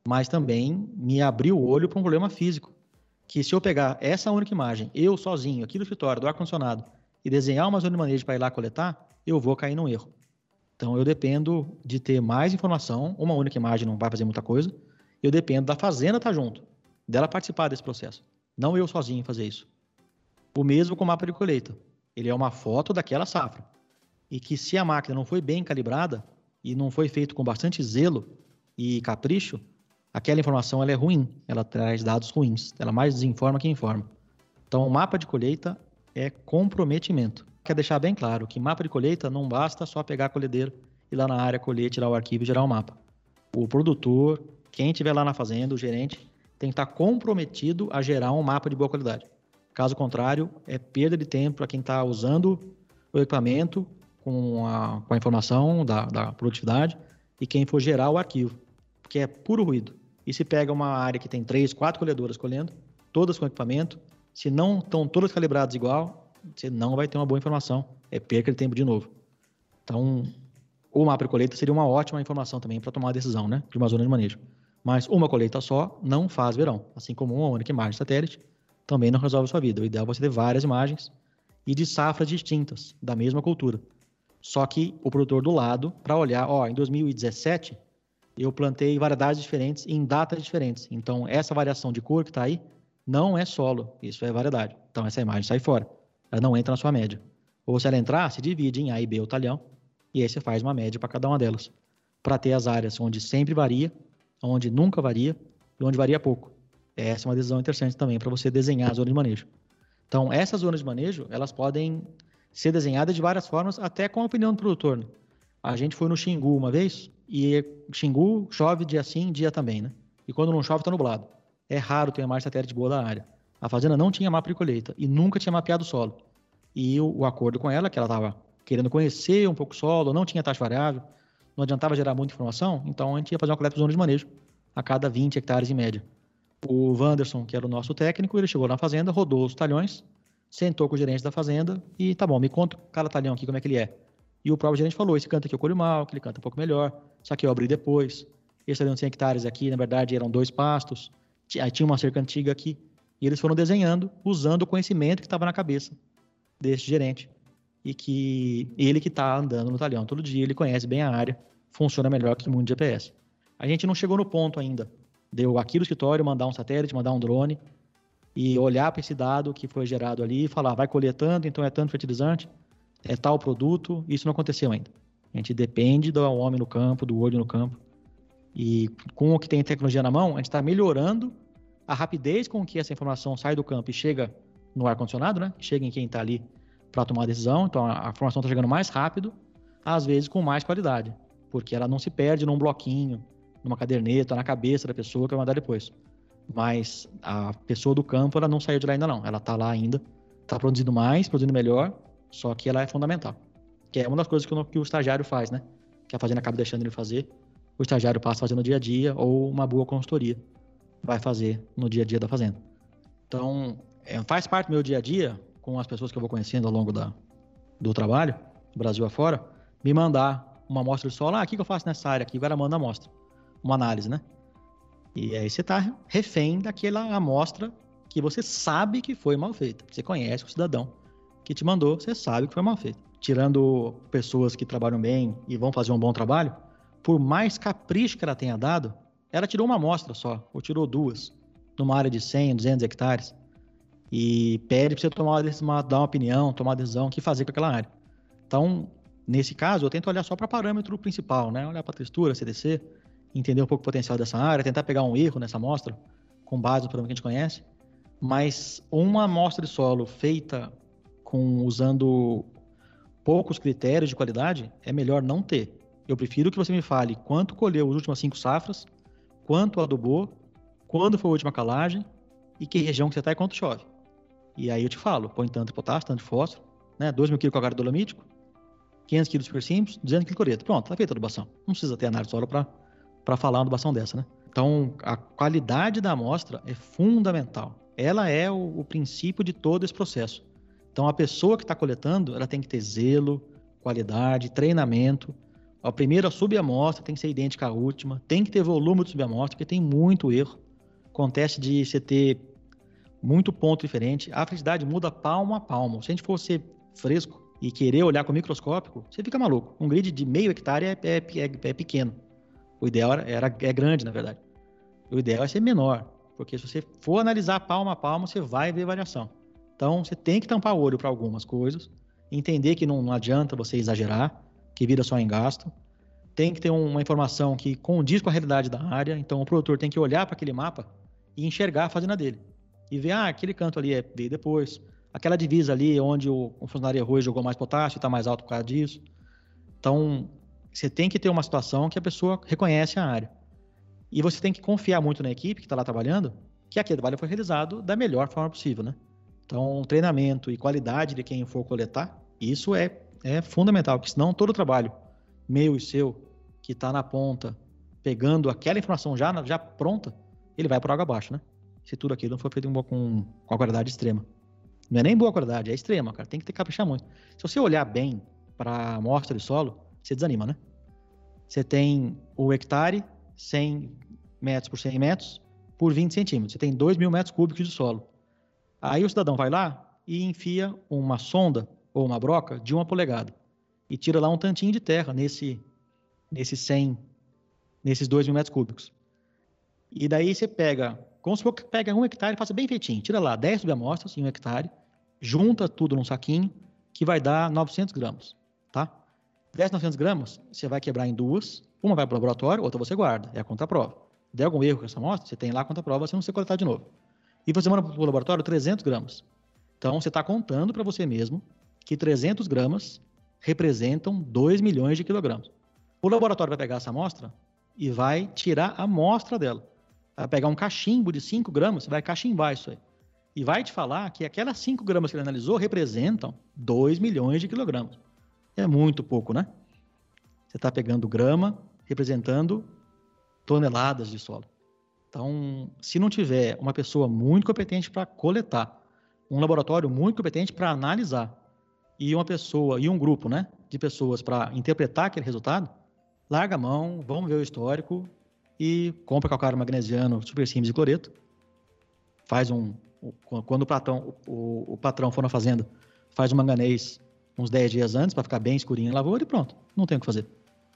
mas também me abrir o olho para um problema físico. Que se eu pegar essa única imagem, eu sozinho, aqui no escritório, do ar-condicionado, e desenhar uma zona de manejo para ir lá coletar, eu vou cair num erro. Então eu dependo de ter mais informação, uma única imagem não vai fazer muita coisa, eu dependo da fazenda estar tá junto, dela participar desse processo, não eu sozinho fazer isso. O mesmo com o mapa de colheita. Ele é uma foto daquela safra. E que se a máquina não foi bem calibrada, e não foi feito com bastante zelo e capricho, aquela informação ela é ruim, ela traz dados ruins, ela mais desinforma que informa. Então, o mapa de colheita é comprometimento. Quer deixar bem claro que mapa de colheita não basta só pegar a colhedeira, ir lá na área, colher, tirar o arquivo e gerar o um mapa. O produtor, quem estiver lá na fazenda, o gerente, tem que estar comprometido a gerar um mapa de boa qualidade. Caso contrário, é perda de tempo para quem está usando o equipamento com a, com a informação da, da, produtividade e quem for gerar o arquivo, porque é puro ruído. E se pega uma área que tem três, quatro colhedoras colhendo, todas com equipamento, se não estão todas calibradas igual, você não vai ter uma boa informação. É perca de tempo de novo. Então, de colheita seria uma ótima informação também para tomar a decisão né, de uma zona de manejo. Mas uma colheita só não faz verão, assim como uma única imagem satélite também não resolve a sua vida. O ideal é você ter várias imagens e de safras distintas da mesma cultura. Só que o produtor do lado, para olhar, ó, em 2017 eu plantei variedades diferentes em datas diferentes. Então essa variação de cor que está aí não é solo, isso é variedade. Então essa imagem sai fora, ela não entra na sua média. Ou se ela entrar, se divide em A e B o talhão e aí você faz uma média para cada uma delas, para ter as áreas onde sempre varia, onde nunca varia e onde varia pouco. Essa é uma decisão interessante também para você desenhar a zona de manejo. Então, essas zonas de manejo, elas podem ser desenhadas de várias formas, até com a opinião do produtor. Né? A gente foi no Xingu uma vez, e Xingu chove dia sim, dia também, né? E quando não chove, está nublado. É raro ter imagem satélite boa da área. A fazenda não tinha mapa de colheita e nunca tinha mapeado o solo. E o, o acordo com ela, que ela estava querendo conhecer um pouco o solo, não tinha taxa variável, não adiantava gerar muita informação, então a gente ia fazer uma coleta de zona de manejo a cada 20 hectares em média. O Wanderson, que era o nosso técnico, ele chegou na fazenda, rodou os talhões, sentou com o gerente da fazenda e tá bom, me conta cada talhão aqui como é que ele é. E o próprio gerente falou: esse canta aqui eu colho mal, aquele canta um pouco melhor, só que eu abri depois. Esse talhão de 100 hectares aqui, na verdade, eram dois pastos. Aí tinha uma cerca antiga aqui. E eles foram desenhando usando o conhecimento que estava na cabeça desse gerente. E que ele que está andando no talhão todo dia, ele conhece bem a área, funciona melhor que muito GPS. A gente não chegou no ponto ainda Deu aqui no escritório, mandar um satélite, mandar um drone e olhar para esse dado que foi gerado ali e falar, vai colher tanto, então é tanto fertilizante, é tal produto. Isso não aconteceu ainda. A gente depende do homem no campo, do olho no campo. E com o que tem tecnologia na mão, a gente está melhorando a rapidez com que essa informação sai do campo e chega no ar-condicionado, né? Chega em quem está ali para tomar a decisão. Então a informação está chegando mais rápido, às vezes com mais qualidade, porque ela não se perde num bloquinho, numa caderneta, na cabeça da pessoa que vai mandar depois. Mas a pessoa do campo, ela não saiu de lá ainda não. Ela está lá ainda, está produzindo mais, produzindo melhor, só que ela é fundamental. Que é uma das coisas que o, que o estagiário faz, né? Que a fazenda acaba deixando ele fazer. O estagiário passa fazendo no dia a dia ou uma boa consultoria vai fazer no dia a dia da fazenda. Então, é, faz parte do meu dia a dia, com as pessoas que eu vou conhecendo ao longo da, do trabalho, Brasil afora, me mandar uma amostra de solo. Ah, o que eu faço nessa área aqui? Agora manda a amostra uma análise, né? E aí você está refém daquela amostra que você sabe que foi mal feita. Você conhece o cidadão que te mandou, você sabe que foi mal feito. Tirando pessoas que trabalham bem e vão fazer um bom trabalho, por mais capricho que ela tenha dado, ela tirou uma amostra só, ou tirou duas, numa área de 100, 200 hectares, e pede para você tomar uma, dar uma opinião, tomar uma decisão, o que fazer com aquela área. Então, nesse caso, eu tento olhar só para parâmetro principal, né? Olhar para textura, CDC, entender um pouco o potencial dessa área, tentar pegar um erro nessa amostra, com base no problema que a gente conhece. Mas uma amostra de solo feita com usando poucos critérios de qualidade é melhor não ter. Eu prefiro que você me fale quanto colheu as últimas cinco safras, quanto adubou, quando foi a última calagem e que região que você está e quanto chove. E aí eu te falo, põe tanto de potássio, tanto de fósforo, né? 2 mil quilos de calcário dolomítico, 500 quilos de super simples, 200 quilos de cloreto. Pronto, está feita a adubação. Não precisa ter análise solo para falar uma adubação dessa, né? Então, a qualidade da amostra é fundamental. Ela é o, o princípio de todo esse processo. Então, a pessoa que está coletando, ela tem que ter zelo, qualidade, treinamento. A primeira subamostra tem que ser idêntica à última, tem que ter volume de subamostra, porque tem muito erro. Acontece de você ter muito ponto diferente. A felicidade muda palmo a palmo. Se a gente for ser fresco e querer olhar com microscópico, você fica maluco. Um grid de meio hectare é, é, é, é pequeno. O ideal era, era, é grande, na verdade. O ideal é ser menor, porque se você for analisar palma a palma, você vai ver variação. Então, você tem que tampar o olho para algumas coisas, entender que não, não adianta você exagerar, que vira só em gasto, tem que ter uma informação que condiz com a realidade da área, então o produtor tem que olhar para aquele mapa e enxergar a fazenda dele. E ver, ah, aquele canto ali é, veio depois, aquela divisa ali onde o, o funcionário errou e jogou mais potássio está mais alto por causa disso. Então, você tem que ter uma situação que a pessoa reconhece a área. E você tem que confiar muito na equipe que está lá trabalhando, que aquele trabalho foi realizado da melhor forma possível, né? Então, treinamento e qualidade de quem for coletar, isso é, é fundamental, porque senão todo o trabalho meu e seu, que está na ponta, pegando aquela informação já, já pronta, ele vai por água abaixo, né? Se tudo aquilo não for feito com, com a qualidade extrema. Não é nem boa qualidade, é extrema, cara. Tem que ter caprichar muito. Se você olhar bem para a amostra de solo, você desanima, né? Você tem o hectare, 100 metros por 100 metros, por 20 centímetros. Você tem 2 mil metros cúbicos de solo. Aí o cidadão vai lá e enfia uma sonda ou uma broca de uma polegada e tira lá um tantinho de terra nesse, nesse 100, nesses 2 mil metros cúbicos. E daí você pega, como se que pega um hectare e faça bem feitinho. Tira lá 10 subamostras em um hectare, junta tudo num saquinho, que vai dar 900 gramas, tá? 10, 900 gramas, você vai quebrar em duas, uma vai para o laboratório, outra você guarda, é a contraprova. Der algum erro com essa amostra, você tem lá a contraprova, você não precisa coletar de novo. E você manda para o laboratório 300 gramas. Então, você está contando para você mesmo que 300 gramas representam 2 milhões de quilogramas. O laboratório vai pegar essa amostra e vai tirar a amostra dela. Vai pegar um cachimbo de 5 gramas, vai cachimbar isso aí. E vai te falar que aquelas 5 gramas que ele analisou representam 2 milhões de quilogramas. É muito pouco, né? Você está pegando grama representando toneladas de solo. Então, se não tiver uma pessoa muito competente para coletar, um laboratório muito competente para analisar, e uma pessoa e um grupo, né, de pessoas para interpretar aquele resultado, larga a mão, vamos ver o histórico e compra calcário magnesiano super simples de cloreto. Faz um quando o patrão o, o patrão for na fazenda, faz um manganês uns 10 dias antes para ficar bem escurinho em lavoura e pronto. Não tem o que fazer.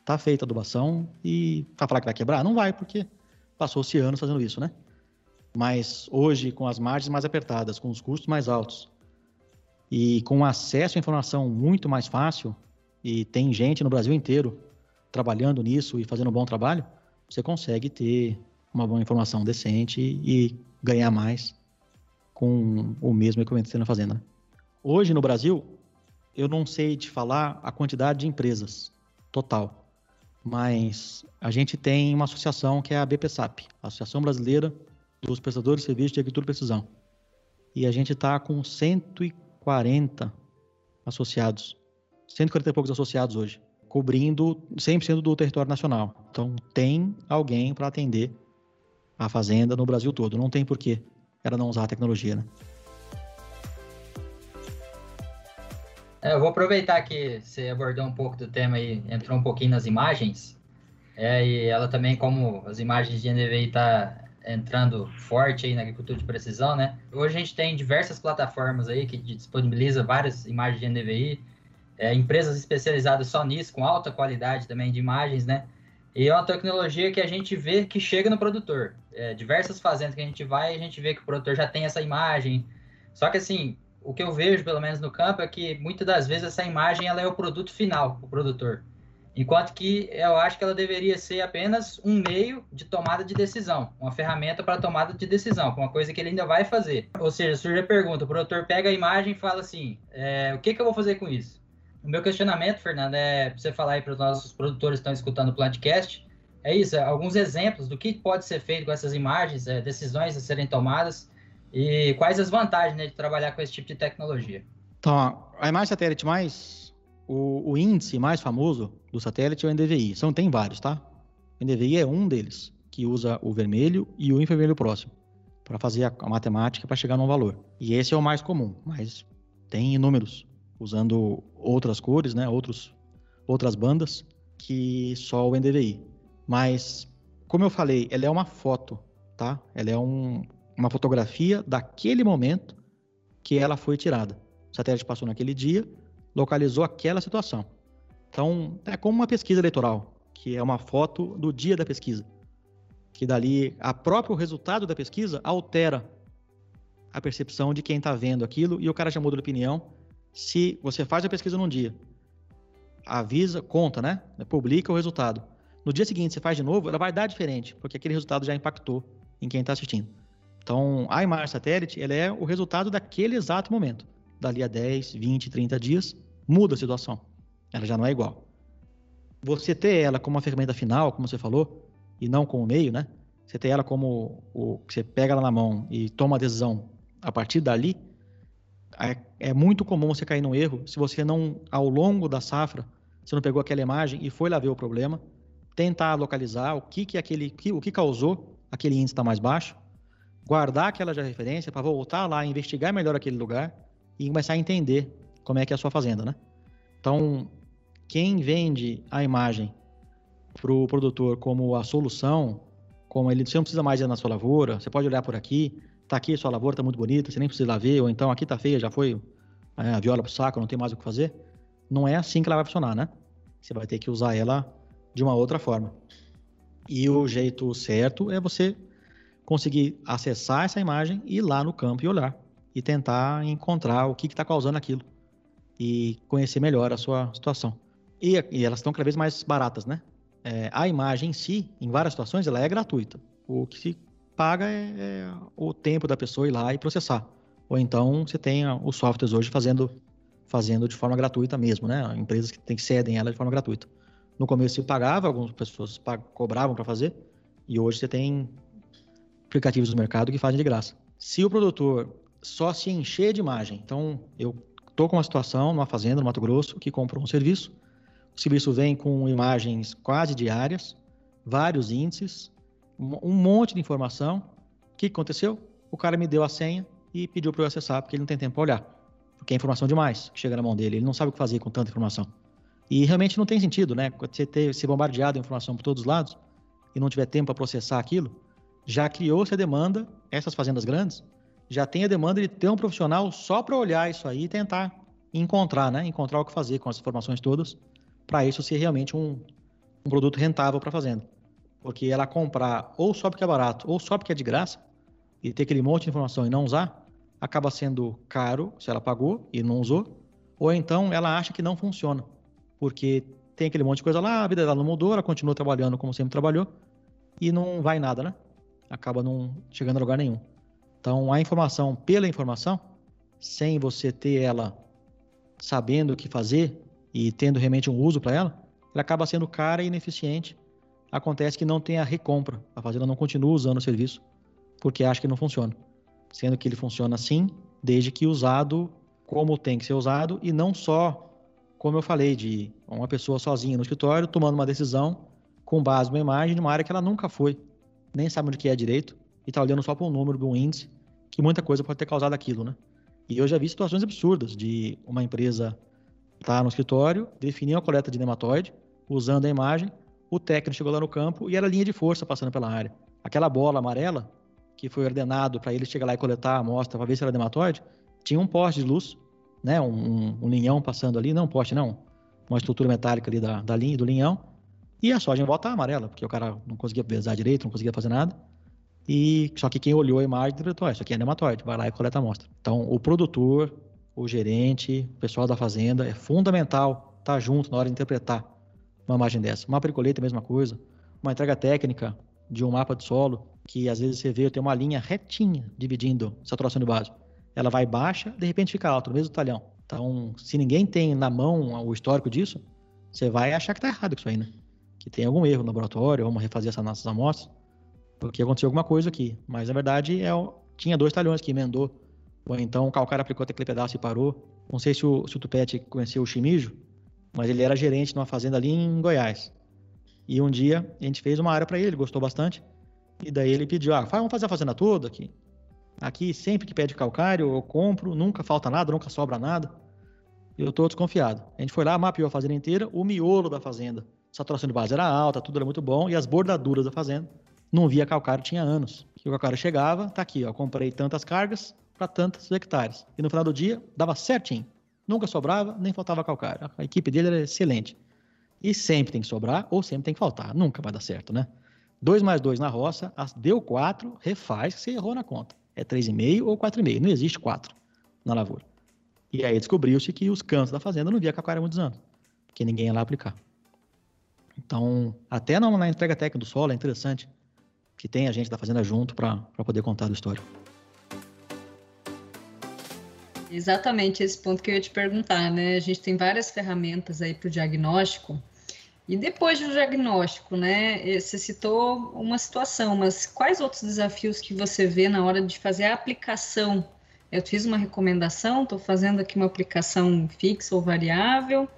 Tá feita a adubação e para falar que vai quebrar, não vai, porque passou-se anos fazendo isso, né? Mas hoje, com as margens mais apertadas, com os custos mais altos e com acesso à informação muito mais fácil, e tem gente no Brasil inteiro trabalhando nisso e fazendo um bom trabalho, você consegue ter uma boa informação decente e ganhar mais com o mesmo equipamento que você está fazendo. Né? Hoje no Brasil, eu não sei te falar a quantidade de empresas total, mas a gente tem uma associação que é a BPSAP, Associação Brasileira dos Prestadores de Serviços de Agricultura e Precisão. E a gente está com 140 associados, 140 e poucos associados hoje, cobrindo 100% do território nacional. Então tem alguém para atender a fazenda no Brasil todo. Não tem porquê ela não usar a tecnologia, né? É, eu vou aproveitar que você abordou um pouco do tema e entrou um pouquinho nas imagens. É, e ela também, como as imagens de NDVI está entrando forte aí na agricultura de precisão, né? Hoje a gente tem diversas plataformas aí que disponibiliza várias imagens de NDVI, é, empresas especializadas só nisso, com alta qualidade também de imagens, né? E é uma tecnologia que a gente vê que chega no produtor. É, diversas fazendas que a gente vai, a gente vê que o produtor já tem essa imagem. Só que assim, o que eu vejo, pelo menos no campo, é que muitas das vezes essa imagem ela é o produto final, o produtor. Enquanto que eu acho que ela deveria ser apenas um meio de tomada de decisão, uma ferramenta para tomada de decisão, uma coisa que ele ainda vai fazer. Ou seja, surge a pergunta, o produtor pega a imagem e fala assim, é, o que, que eu vou fazer com isso? O meu questionamento, Fernando, é para você falar aí para os nossos produtores que estão escutando o Plantcast, é isso, é, alguns exemplos do que pode ser feito com essas imagens, é, decisões a serem tomadas, e quais as vantagens né, de trabalhar com esse tipo de tecnologia? Então, a imagem satélite mais. O, o, índice mais famoso do satélite é o NDVI. São, tem vários, tá? O NDVI é um deles, que usa o vermelho e o infravermelho próximo para fazer a, a matemática para chegar num valor. E esse é o mais comum, mas tem inúmeros usando outras cores, né? Outros, outras bandas que só o NDVI. Mas, como eu falei, ela é uma foto, tá? Ela é um, uma fotografia daquele momento que ela foi tirada. O satélite passou naquele dia, localizou aquela situação. Então, é como uma pesquisa eleitoral, que é uma foto do dia da pesquisa. Que dali, a próprio resultado da pesquisa altera a percepção de quem está vendo aquilo e o cara já muda de opinião se você faz a pesquisa num dia avisa, conta, né? Publica o resultado. No dia seguinte você faz de novo, ela vai dar diferente, porque aquele resultado já impactou em quem está assistindo. Então, a imagem satélite, ela é o resultado daquele exato momento. Dali a 10, 20, 30 dias, muda a situação. Ela já não é igual. Você ter ela como uma ferramenta final, como você falou, e não como meio, né? Você ter ela como o que você pega ela na mão e toma a decisão a partir dali, é, é muito comum você cair no erro se você não, ao longo da safra, você não pegou aquela imagem e foi lá ver o problema, tentar localizar o que, que aquele, que, o que causou aquele índice estar tá mais baixo, guardar aquela referência para voltar lá, investigar melhor aquele lugar e começar a entender como é que é a sua fazenda, né? Então, quem vende a imagem para o produtor como a solução, como ele você não precisa mais ir na sua lavoura, você pode olhar por aqui, tá aqui, sua lavoura tá muito bonita, você nem precisa ver, ou então aqui tá feia, já foi é, a viola pro saco, não tem mais o que fazer. Não é assim que ela vai funcionar, né? Você vai ter que usar ela de uma outra forma. E o jeito certo é você conseguir acessar essa imagem, ir lá no campo e olhar. E tentar encontrar o que está causando aquilo. E conhecer melhor a sua situação. E, e elas estão cada vez mais baratas, né? É, a imagem em si, em várias situações, ela é gratuita. O que se paga é, é o tempo da pessoa ir lá e processar. Ou então você tem os softwares hoje fazendo, fazendo de forma gratuita mesmo, né? Empresas que tem que cedem ela de forma gratuita. No começo se pagava, algumas pessoas cobravam para fazer, e hoje você tem aplicativos do mercado que fazem de graça. Se o produtor só se encher de imagem, então eu estou com uma situação numa fazenda no Mato Grosso que comprou um serviço, o serviço vem com imagens quase diárias, vários índices, um monte de informação. O que aconteceu? O cara me deu a senha e pediu para eu acessar, porque ele não tem tempo para olhar. Porque é informação demais que chega na mão dele, ele não sabe o que fazer com tanta informação. E realmente não tem sentido, né? Você ter se bombardeado de informação por todos os lados e não tiver tempo para processar aquilo, já criou-se a demanda, essas fazendas grandes, já tem a demanda de ter um profissional só para olhar isso aí e tentar encontrar, né? Encontrar o que fazer com as informações todas, para isso ser realmente um, um produto rentável para a fazenda. Porque ela comprar ou só porque é barato ou só porque é de graça e ter aquele monte de informação e não usar, acaba sendo caro se ela pagou e não usou, ou então ela acha que não funciona, porque tem aquele monte de coisa lá, a vida dela não mudou, ela continua trabalhando como sempre trabalhou e não vai nada, né? Acaba não chegando a lugar nenhum. Então, a informação pela informação, sem você ter ela sabendo o que fazer e tendo realmente um uso para ela, ela acaba sendo cara e ineficiente acontece que não tem a recompra. A fazenda não continua usando o serviço porque acha que não funciona. Sendo que ele funciona sim, desde que usado como tem que ser usado e não só, como eu falei, de uma pessoa sozinha no escritório tomando uma decisão com base numa imagem de uma área que ela nunca foi, nem sabe onde que é direito e está olhando só para um número de um índice que muita coisa pode ter causado aquilo, né? E eu já vi situações absurdas de uma empresa estar tá no escritório, definir uma coleta de nematóide, usando a imagem, o técnico chegou lá no campo e era linha de força passando pela área. Aquela bola amarela, que foi ordenado para ele chegar lá e coletar a amostra para ver se era nematóide, tinha um poste de luz, né, um, um, um, linhão passando ali, não um poste não, uma estrutura metálica ali da, da linha, do linhão, e a soja em volta amarela, porque o cara não conseguia pesar direito, não conseguia fazer nada, e só que quem olhou a imagem interpretou, isso aqui é nematóide, vai lá e coleta a amostra. Então, o produtor, o gerente, o pessoal da fazenda, é fundamental estar tá junto na hora de interpretar uma imagem dessa. Mapa de colheita, a mesma coisa. Uma entrega técnica de um mapa de solo, que às vezes você vê, tem uma linha retinha dividindo saturação de base. Ela vai baixa, de repente fica alta, no mesmo talhão. Então, se ninguém tem na mão o histórico disso, você vai achar que está errado isso aí, né? Que tem algum erro no laboratório, vamos refazer essas nossas amostras, porque aconteceu alguma coisa aqui. Mas, na verdade, é, tinha dois talhões que emendou, ou então o calcário aplicou aquele pedaço e parou. Não sei se o, se o Tupete conheceu o Chimijo, mas ele era gerente numa fazenda ali em Goiás. E um dia a gente fez uma área para ele, gostou bastante. E daí ele pediu: ah, vamos fazer a fazenda toda aqui. Aqui, sempre que pede calcário, eu compro, nunca falta nada, nunca sobra nada. Eu tô desconfiado. A gente foi lá, mapeou a fazenda inteira, o miolo da fazenda. Saturação de base era alta, tudo era muito bom, e as bordaduras da fazenda. Não via calcário, tinha anos. E o calcário chegava, tá aqui, ó, comprei tantas cargas para tantos hectares. E no final do dia, dava certinho. Nunca sobrava, nem faltava calcário. A equipe dele era excelente. E sempre tem que sobrar ou sempre tem que faltar. Nunca vai dar certo, né? 2 mais 2 na roça, deu 4, refaz, você errou na conta. É 3,5 ou 4,5. Não existe 4 na lavoura. E aí descobriu-se que os cantos da fazenda não via calcário há muitos anos. que ninguém ia lá aplicar. Então, até na, entrega técnica do solo é interessante que tem a gente da fazenda junto para poder contar a história. Exatamente esse ponto que eu ia te perguntar, né? A gente tem várias ferramentas aí para o diagnóstico. E depois do diagnóstico, né? Eh, você citou uma situação, mas quais outros desafios que você vê na hora de fazer a aplicação? Eu fiz uma recomendação, estou fazendo aqui uma aplicação fixa ou variável.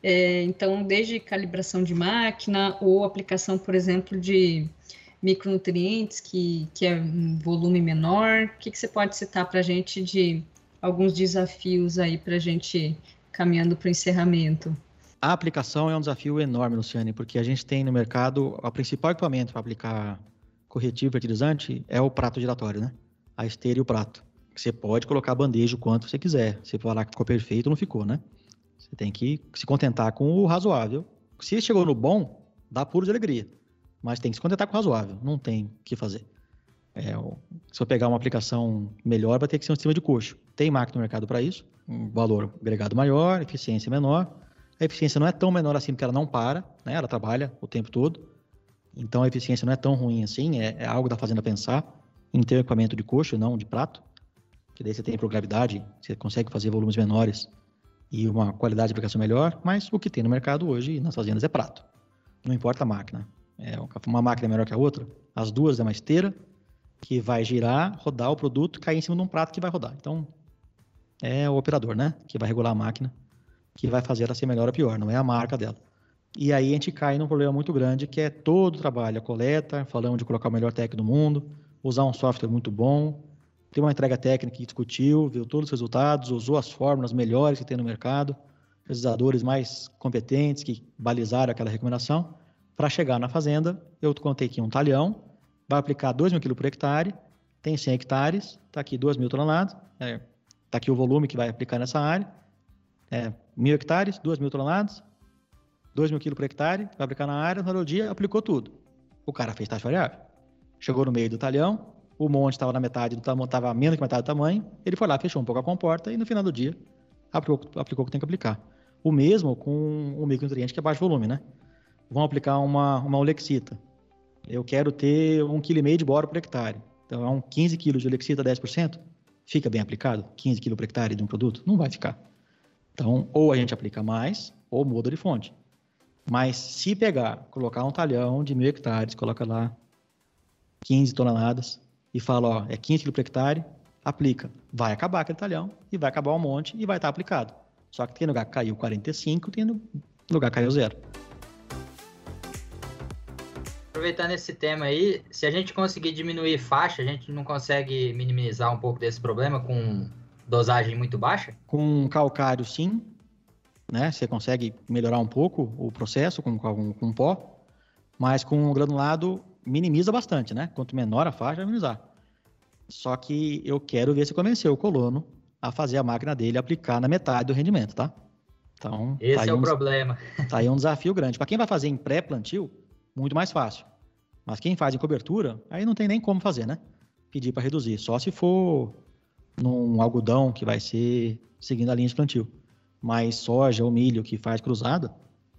É, então, desde calibração de máquina ou aplicação, por exemplo, de micronutrientes, que, que é um volume menor. O que, que você pode citar para a gente de alguns desafios aí para a gente caminhando para o encerramento? A aplicação é um desafio enorme, Luciane, porque a gente tem no mercado o principal equipamento para aplicar corretivo fertilizante é o prato giratório, né? A esteira e o prato. Você pode colocar bandeja o quanto você quiser. Você falar que ficou perfeito, não ficou, né? Você tem que se contentar com o razoável. Se chegou no bom, dá puro de alegria. Mas tem que se contentar com o razoável. Não tem o que fazer. É, se eu pegar uma aplicação melhor, vai ter que ser um sistema de coxo. Tem máquina no mercado para isso, um valor agregado maior, eficiência menor. A eficiência não é tão menor assim porque ela não para, né? ela trabalha o tempo todo. Então a eficiência não é tão ruim assim, é, é algo da fazenda pensar em ter equipamento de coxo, não de prato. Que daí você tem por gravidade, você consegue fazer volumes menores e uma qualidade de aplicação melhor, mas o que tem no mercado hoje nas fazendas é prato. Não importa a máquina. É uma máquina é melhor que a outra, as duas é uma esteira que vai girar, rodar o produto, cair em cima de um prato que vai rodar. Então, é o operador, né? Que vai regular a máquina, que vai fazer ela ser melhor ou pior, não é a marca dela. E aí a gente cai num problema muito grande, que é todo o trabalho, a coleta, falando de colocar o melhor técnico do mundo, usar um software muito bom, ter uma entrega técnica que discutiu, viu todos os resultados, usou as fórmulas melhores que tem no mercado, pesquisadores mais competentes que balizaram aquela recomendação, para chegar na fazenda, eu contei aqui um talhão, vai aplicar 2 mil quilos por hectare, tem 100 hectares, está aqui 2 mil toneladas, está é, tá aqui o volume que vai aplicar nessa área, é, mil hectares, 2 mil toneladas, 2 mil quilos por hectare, vai aplicar na área, no dia aplicou tudo. O cara fez taxa variável. Chegou no meio do talhão, o monte estava na metade do tamanho, estava menos que metade do tamanho, ele foi lá, fechou um pouco a comporta e no final do dia aplicou, aplicou o que tem que aplicar. O mesmo com o micronutriente que é baixo volume, né? Vão aplicar uma, uma olexita eu quero ter um quilo e meio de boro por hectare. Então, é um 15 quilos de Olexita 10%. Fica bem aplicado? 15 quilos por hectare de um produto? Não vai ficar. Então, ou a gente aplica mais, ou muda de fonte. Mas se pegar, colocar um talhão de mil hectares, coloca lá 15 toneladas e fala, ó, é 15 quilos por hectare, aplica. Vai acabar aquele talhão e vai acabar um monte e vai estar aplicado. Só que tem lugar que caiu 45, tem lugar que caiu zero aproveitando esse tema aí, se a gente conseguir diminuir faixa, a gente não consegue minimizar um pouco desse problema com dosagem muito baixa? Com calcário, sim. Né? Você consegue melhorar um pouco o processo com, com, com pó, mas com o granulado minimiza bastante, né? Quanto menor a faixa, vai minimizar. Só que eu quero ver se convenceu o colono a fazer a máquina dele aplicar na metade do rendimento, tá? Então, esse tá é o um, problema. Tá aí um desafio grande. Para quem vai fazer em pré-plantio, muito mais fácil. Mas quem faz em cobertura, aí não tem nem como fazer, né? Pedir para reduzir. Só se for num algodão que vai ser seguindo a linha de plantio. Mas soja ou milho que faz cruzada,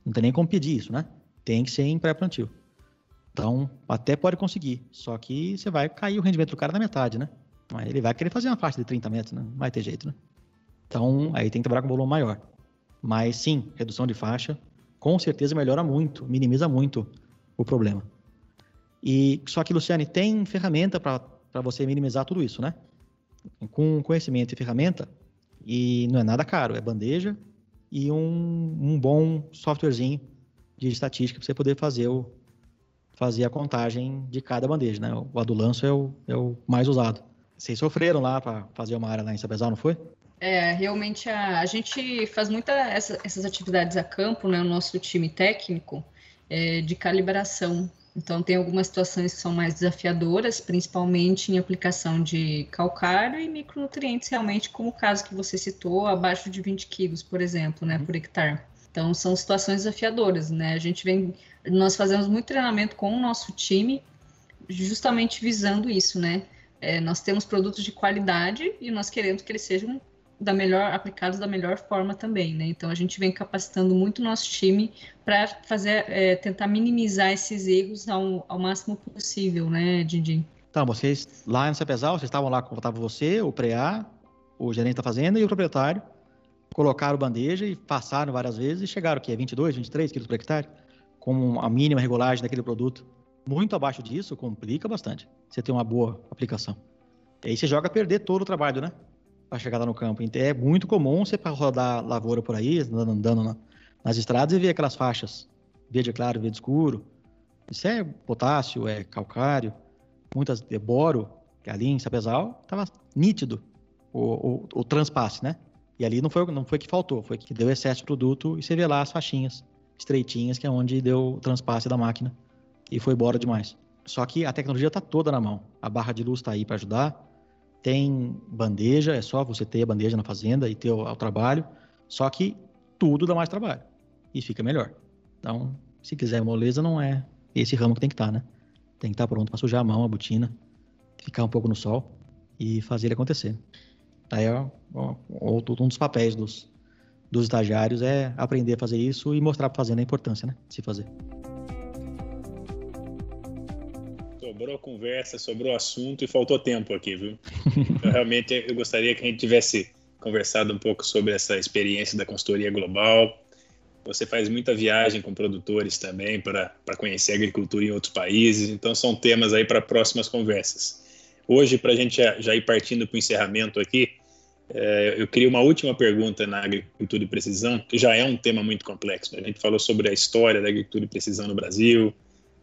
não tem nem como pedir isso, né? Tem que ser em pré-plantio. Então, até pode conseguir. Só que você vai cair o rendimento do cara na metade, né? Mas ele vai querer fazer uma faixa de 30 metros, né? Não vai ter jeito, né? Então, aí tem que trabalhar com volume maior. Mas sim, redução de faixa, com certeza melhora muito, minimiza muito o problema. E só que, Luciane, tem ferramenta para você minimizar tudo isso, né? Com conhecimento e ferramenta, e não é nada caro, é bandeja e um, um bom softwarezinho de estatística para você poder fazer, o, fazer a contagem de cada bandeja, né? O Adulanço é o, é o mais usado. Vocês sofreram lá para fazer uma área lá em Sabezal, não foi? É, realmente a, a gente faz muita essa, essas atividades a campo, né? O nosso time técnico é, de calibração. Então, tem algumas situações que são mais desafiadoras, principalmente em aplicação de calcário e micronutrientes, realmente, como o caso que você citou, abaixo de 20 quilos, por exemplo, né, por hectare. Então, são situações desafiadoras, né? A gente vem, nós fazemos muito treinamento com o nosso time, justamente visando isso, né? É, nós temos produtos de qualidade e nós queremos que eles sejam da melhor aplicados da melhor forma também, né? Então a gente vem capacitando muito o nosso time para fazer é, tentar minimizar esses erros ao, ao máximo possível, né, Didi? Então, vocês lá no Cepesal, vocês estavam lá, estava você, o PREA, o gerente da fazenda e o proprietário, colocaram bandeja e passaram várias vezes e chegaram que é 22, 23 quilos por hectare, com a mínima regulagem daquele produto. Muito abaixo disso complica bastante. Você tem uma boa aplicação. E aí você joga a perder todo o trabalho, né? Para chegar lá no campo. Então é muito comum você rodar lavoura por aí, andando na, nas estradas e ver aquelas faixas verde claro, verde escuro. Isso é potássio, é calcário, muitas de boro, que ali em Sapezal estava nítido o, o, o, transpasse, né? E ali não foi, não foi que faltou, foi que deu excesso de produto e você vê lá as faixinhas estreitinhas, que é onde deu o transpasse da máquina e foi embora demais. Só que a tecnologia está toda na mão. A barra de luz está aí para ajudar. Tem bandeja, é só você ter a bandeja na fazenda e ter o, o trabalho. Só que tudo dá mais trabalho e fica melhor. Então, se quiser moleza, não é esse ramo que tem que estar, tá, né? Tem que estar tá pronto para sujar a mão, a botina, ficar um pouco no sol e fazer ele acontecer. Aí é um dos papéis dos, dos estagiários é aprender a fazer isso e mostrar para fazenda a importância, né? De se fazer. Sobrou conversa, sobrou assunto e faltou tempo aqui, viu? [LAUGHS] Então, realmente eu gostaria que a gente tivesse conversado um pouco sobre essa experiência da consultoria global. Você faz muita viagem com produtores também para conhecer agricultura em outros países, então são temas aí para próximas conversas. Hoje, para a gente já, já ir partindo para o encerramento aqui, é, eu queria uma última pergunta na agricultura de precisão, que já é um tema muito complexo. Né? A gente falou sobre a história da agricultura de precisão no Brasil,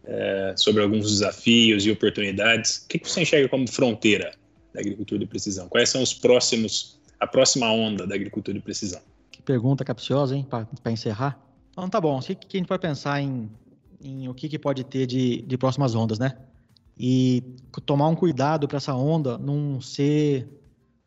é, sobre alguns desafios e oportunidades. O que, você enxerga como fronteira da agricultura de precisão? Quais são os próximos, a próxima onda da agricultura de precisão? Que pergunta capciosa, hein, para encerrar. Então tá bom, o que, que a gente pode pensar em, em o que, que pode ter de, de próximas ondas, né? E tomar um cuidado para essa onda não ser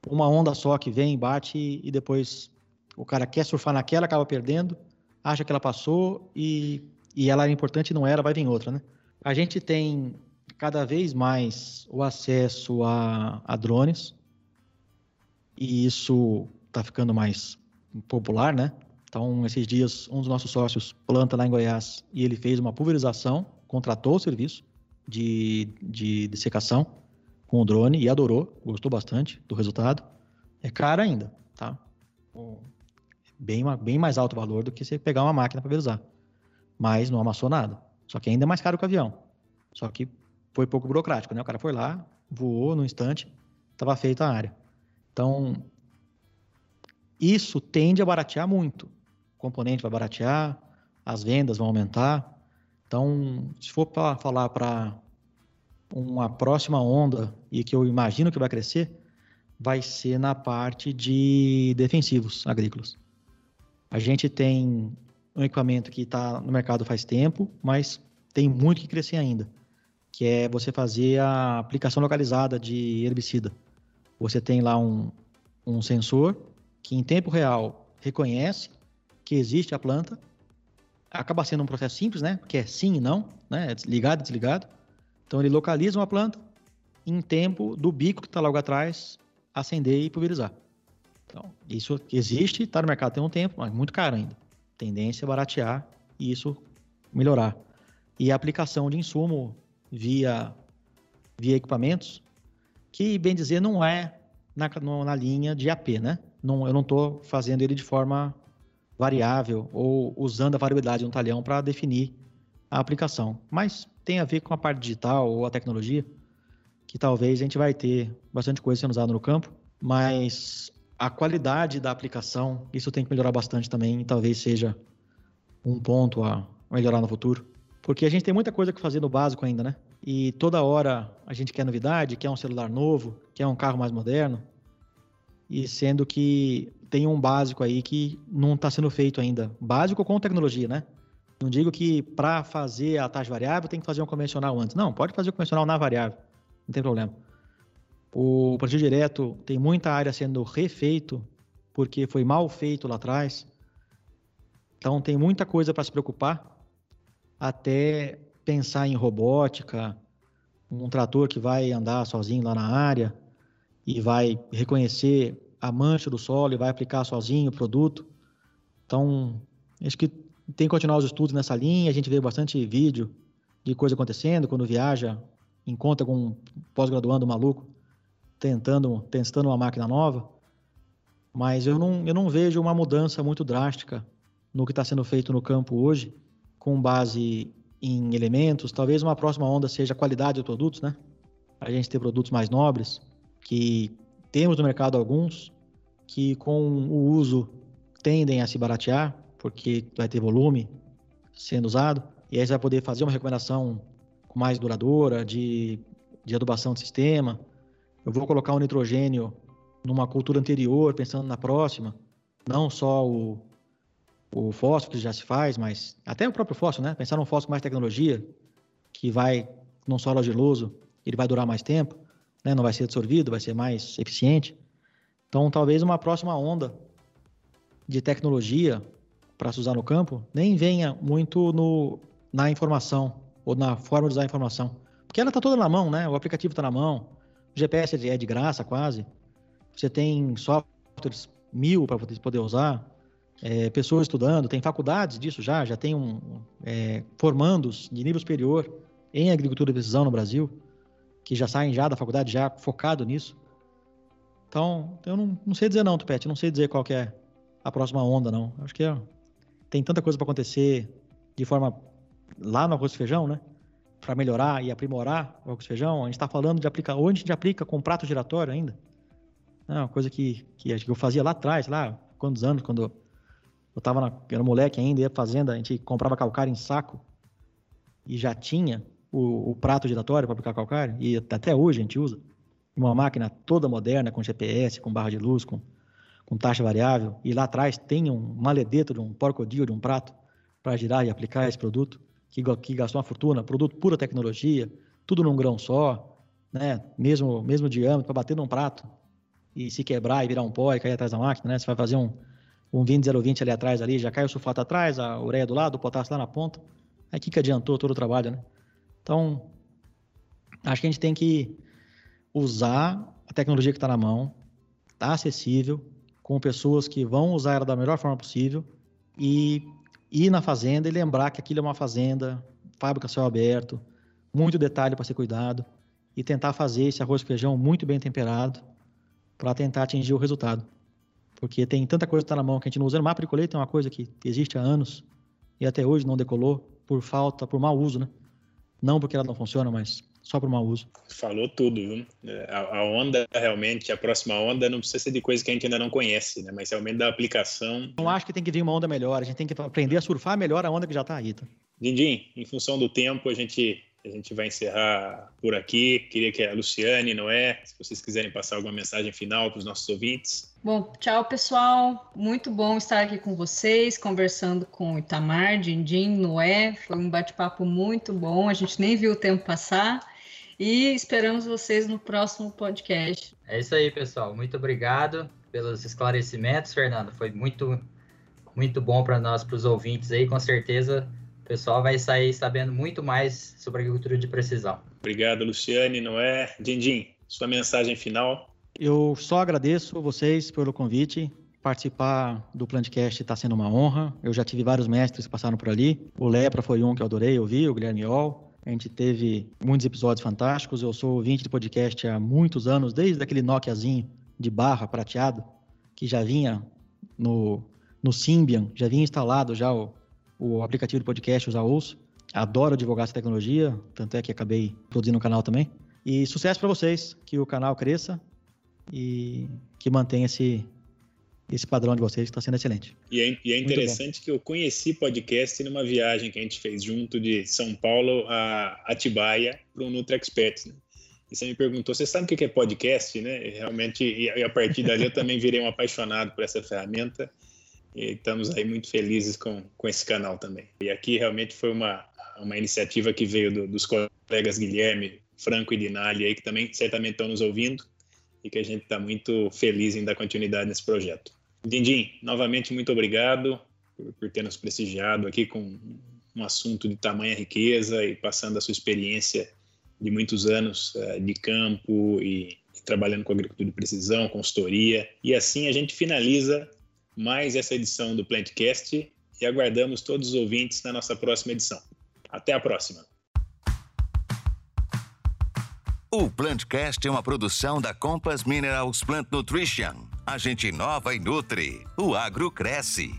uma onda só que vem, bate e depois o cara quer surfar naquela, acaba perdendo, acha que ela passou e, e ela era importante não era, vai vir outra, né? A gente tem cada vez mais o acesso a, a drones e isso está ficando mais popular, né? Então, esses dias, um dos nossos sócios planta lá em Goiás e ele fez uma pulverização, contratou o serviço de, de, de secação com o drone e adorou, gostou bastante do resultado. É caro ainda, tá? Bem, bem mais alto valor do que você pegar uma máquina para usar. Mas não amassou nada. Só que ainda é mais caro que o avião. Só que foi pouco burocrático, né? O cara foi lá, voou no instante, estava feita a área. Então, isso tende a baratear muito. O componente vai baratear, as vendas vão aumentar. Então, se for para falar para uma próxima onda e que eu imagino que vai crescer, vai ser na parte de defensivos agrícolas. A gente tem um equipamento que está no mercado faz tempo, mas tem muito que crescer ainda, que é você fazer a aplicação localizada de herbicida. Você tem lá um, um sensor que em tempo real reconhece que existe a planta, acaba sendo um processo simples, né? Que é sim e não, né? Ligado e desligado. Então ele localiza uma planta em tempo do bico que está logo atrás acender e pulverizar. Então, isso existe, está no mercado tem um tempo, mas muito caro ainda. Tendência a baratear e isso melhorar. E a aplicação de insumo via, via equipamentos, que, bem dizer, não é na, na linha de AP, né? Não, eu não estou fazendo ele de forma variável ou usando a variabilidade no talhão para definir a aplicação. Mas tem a ver com a parte digital ou a tecnologia, que talvez a gente vai ter bastante coisa sendo usada no campo, mas a qualidade da aplicação, isso tem que melhorar bastante também, e talvez seja um ponto a melhorar no futuro. Porque a gente tem muita coisa que fazer no básico ainda, né? E toda hora a gente quer novidade, quer um celular novo, quer um carro mais moderno. E sendo que tem um básico aí que não está sendo feito ainda. Básico com tecnologia, né? Não digo que para fazer a taxa variável tem que fazer um convencional antes. Não, pode fazer o convencional na variável. Não tem problema. O plantio direto tem muita área sendo refeito porque foi mal feito lá atrás. Então tem muita coisa para se preocupar até pensar em robótica, um trator que vai andar sozinho lá na área e vai reconhecer a mancha do solo e vai aplicar sozinho o produto. Então, acho que tem que continuar os estudos nessa linha. A gente vê bastante vídeo de coisa acontecendo quando viaja, encontra com um pós-graduando maluco tentando, testando uma máquina nova. Mas eu não, eu não vejo uma mudança muito drástica no que está sendo feito no campo hoje, com base em elementos. Talvez uma próxima onda seja a qualidade dos produtos, né? A gente ter produtos mais nobres, que temos no mercado alguns, que com o uso tendem a se baratear, porque vai ter volume sendo usado, e aí você vai poder fazer uma recomendação mais duradoura de, de adubação de sistema. Eu vou colocar o nitrogênio numa cultura anterior, pensando na próxima, não só o, o fósforo que já se faz, mas até o próprio fósforo, né? Pensar num fósforo com mais tecnologia, que vai, num solo argiloso, ele vai durar mais tempo, né? não vai ser absorvido, vai ser mais eficiente. Então, talvez uma próxima onda de tecnologia para se usar no campo nem venha muito no, na informação ou na forma de usar a informação. Porque ela está toda na mão, né? O aplicativo está na mão, o GPS é de graça quase, você tem softwares mil para poder usar, é, pessoas estudando, tem faculdades disso já, já tem um, é, formandos de nível superior em agricultura de precisão no Brasil, que já saem já da faculdade já focado nisso. Então, eu não, não sei dizer não, Tupete, não sei dizer qual é a próxima onda, não. Acho que é, tem tanta coisa para acontecer de forma lá no arroz e feijão, né? Para melhorar e aprimorar o arroz feijão. A gente está falando de aplicar, hoje a gente aplica com prato giratório ainda. É uma coisa que, que eu fazia lá atrás, lá, quantos anos, quando eu estava na, era moleque ainda, ia fazenda, a gente comprava calcário em saco e já tinha o, o prato giratório para aplicar calcário, e até hoje a gente usa. Uma máquina toda moderna, com GPS, com barra de luz, com, com taxa variável, e lá atrás tem um maledeto de um porcodil, de um prato, para girar e aplicar esse produto, que, que gastou uma fortuna, produto pura tecnologia, tudo num grão só, né? mesmo, mesmo diâmetro, para bater num prato, e se quebrar e virar um pó e cair atrás da máquina, né? Você vai fazer um, um 20 020 ali atrás, ali, já cai o sulfato atrás, a ureia do lado, o potássio lá na ponta. Aí que, que adiantou todo o trabalho, né? Então, acho que a gente tem que usar a tecnologia que está na mão, está acessível, com pessoas que vão usar ela da melhor forma possível e ir na fazenda e lembrar que aquilo é uma fazenda, fábrica céu aberto, muito detalhe para ser cuidado e tentar fazer esse arroz e feijão muito bem temperado, para tentar atingir o resultado. Porque tem tanta coisa que está na mão que a gente não usa. O mapa de colheita é uma coisa que existe há anos e até hoje não decolou por falta, por mau uso, né? Não porque ela não funciona, mas só por mau uso. Falou tudo, viu? É, a, a, onda, realmente, a próxima onda não precisa ser de coisa que a gente ainda não conhece, né? Mas realmente da aplicação. Não acho que tem que vir uma onda melhor, a gente tem que aprender a surfar melhor a onda que já está aí, tá? Dindim, em função do tempo, a gente a gente vai encerrar por aqui. Queria que a Luciane, Noé, se vocês quiserem passar alguma mensagem final para os nossos ouvintes. Bom, tchau pessoal. Muito bom estar aqui com vocês, conversando com Itamar, Dindim, Noé. Foi um bate-papo muito bom. A gente nem viu o tempo passar. E esperamos vocês no próximo podcast. É isso aí, pessoal. Muito obrigado pelos esclarecimentos, Fernando. Foi muito, muito bom para nós, para os ouvintes aí. Com certeza o pessoal vai sair sabendo muito mais sobre agricultura de precisão. Obrigado, Luciane, Noé. Dindim, sua mensagem final. Eu só agradeço vocês pelo convite. Participar do Plantcast está sendo uma honra. Eu já tive vários mestres que passaram por ali. O Lepra foi um que eu adorei ouvir, o Guilherme Ol. A gente teve muitos episódios fantásticos. Eu sou ouvinte de podcast há muitos anos, desde aquele Nokiazinho de barra prateado, que já vinha no, no Symbian, já vinha instalado já o, o aplicativo de podcast, usar ouço. Adoro divulgar essa tecnologia, tanto é que acabei produzindo um canal também. E sucesso para vocês, que o canal cresça e que mantenha esse, esse padrão de vocês que está sendo excelente. E é, e é interessante que eu conheci podcast numa viagem que a gente fez junto de São Paulo a Atibaia para o Experts. Né? E você me perguntou, você sabe o que é podcast, né? E realmente, e a partir dali eu também virei um apaixonado por essa ferramenta e estamos aí muito felizes com, com esse canal também. E aqui realmente foi uma, uma iniciativa que veio do, dos colegas Guilherme, Franco e Dinali aí, que também certamente estão nos ouvindo e que a gente está muito feliz em dar continuidade nesse projeto. Dindim, novamente muito obrigado por, por ter nos prestigiado aqui com um assunto de tamanha riqueza e passando a sua experiência de muitos anos uh, de campo e, trabalhando com agricultura de precisão, consultoria. E assim a gente finaliza mais essa edição do Plantcast e aguardamos todos os ouvintes na nossa próxima edição. Até a próxima. O Plantcast é uma produção da Compass Minerals Plant Nutrition. A gente inova e nutre. O agro cresce.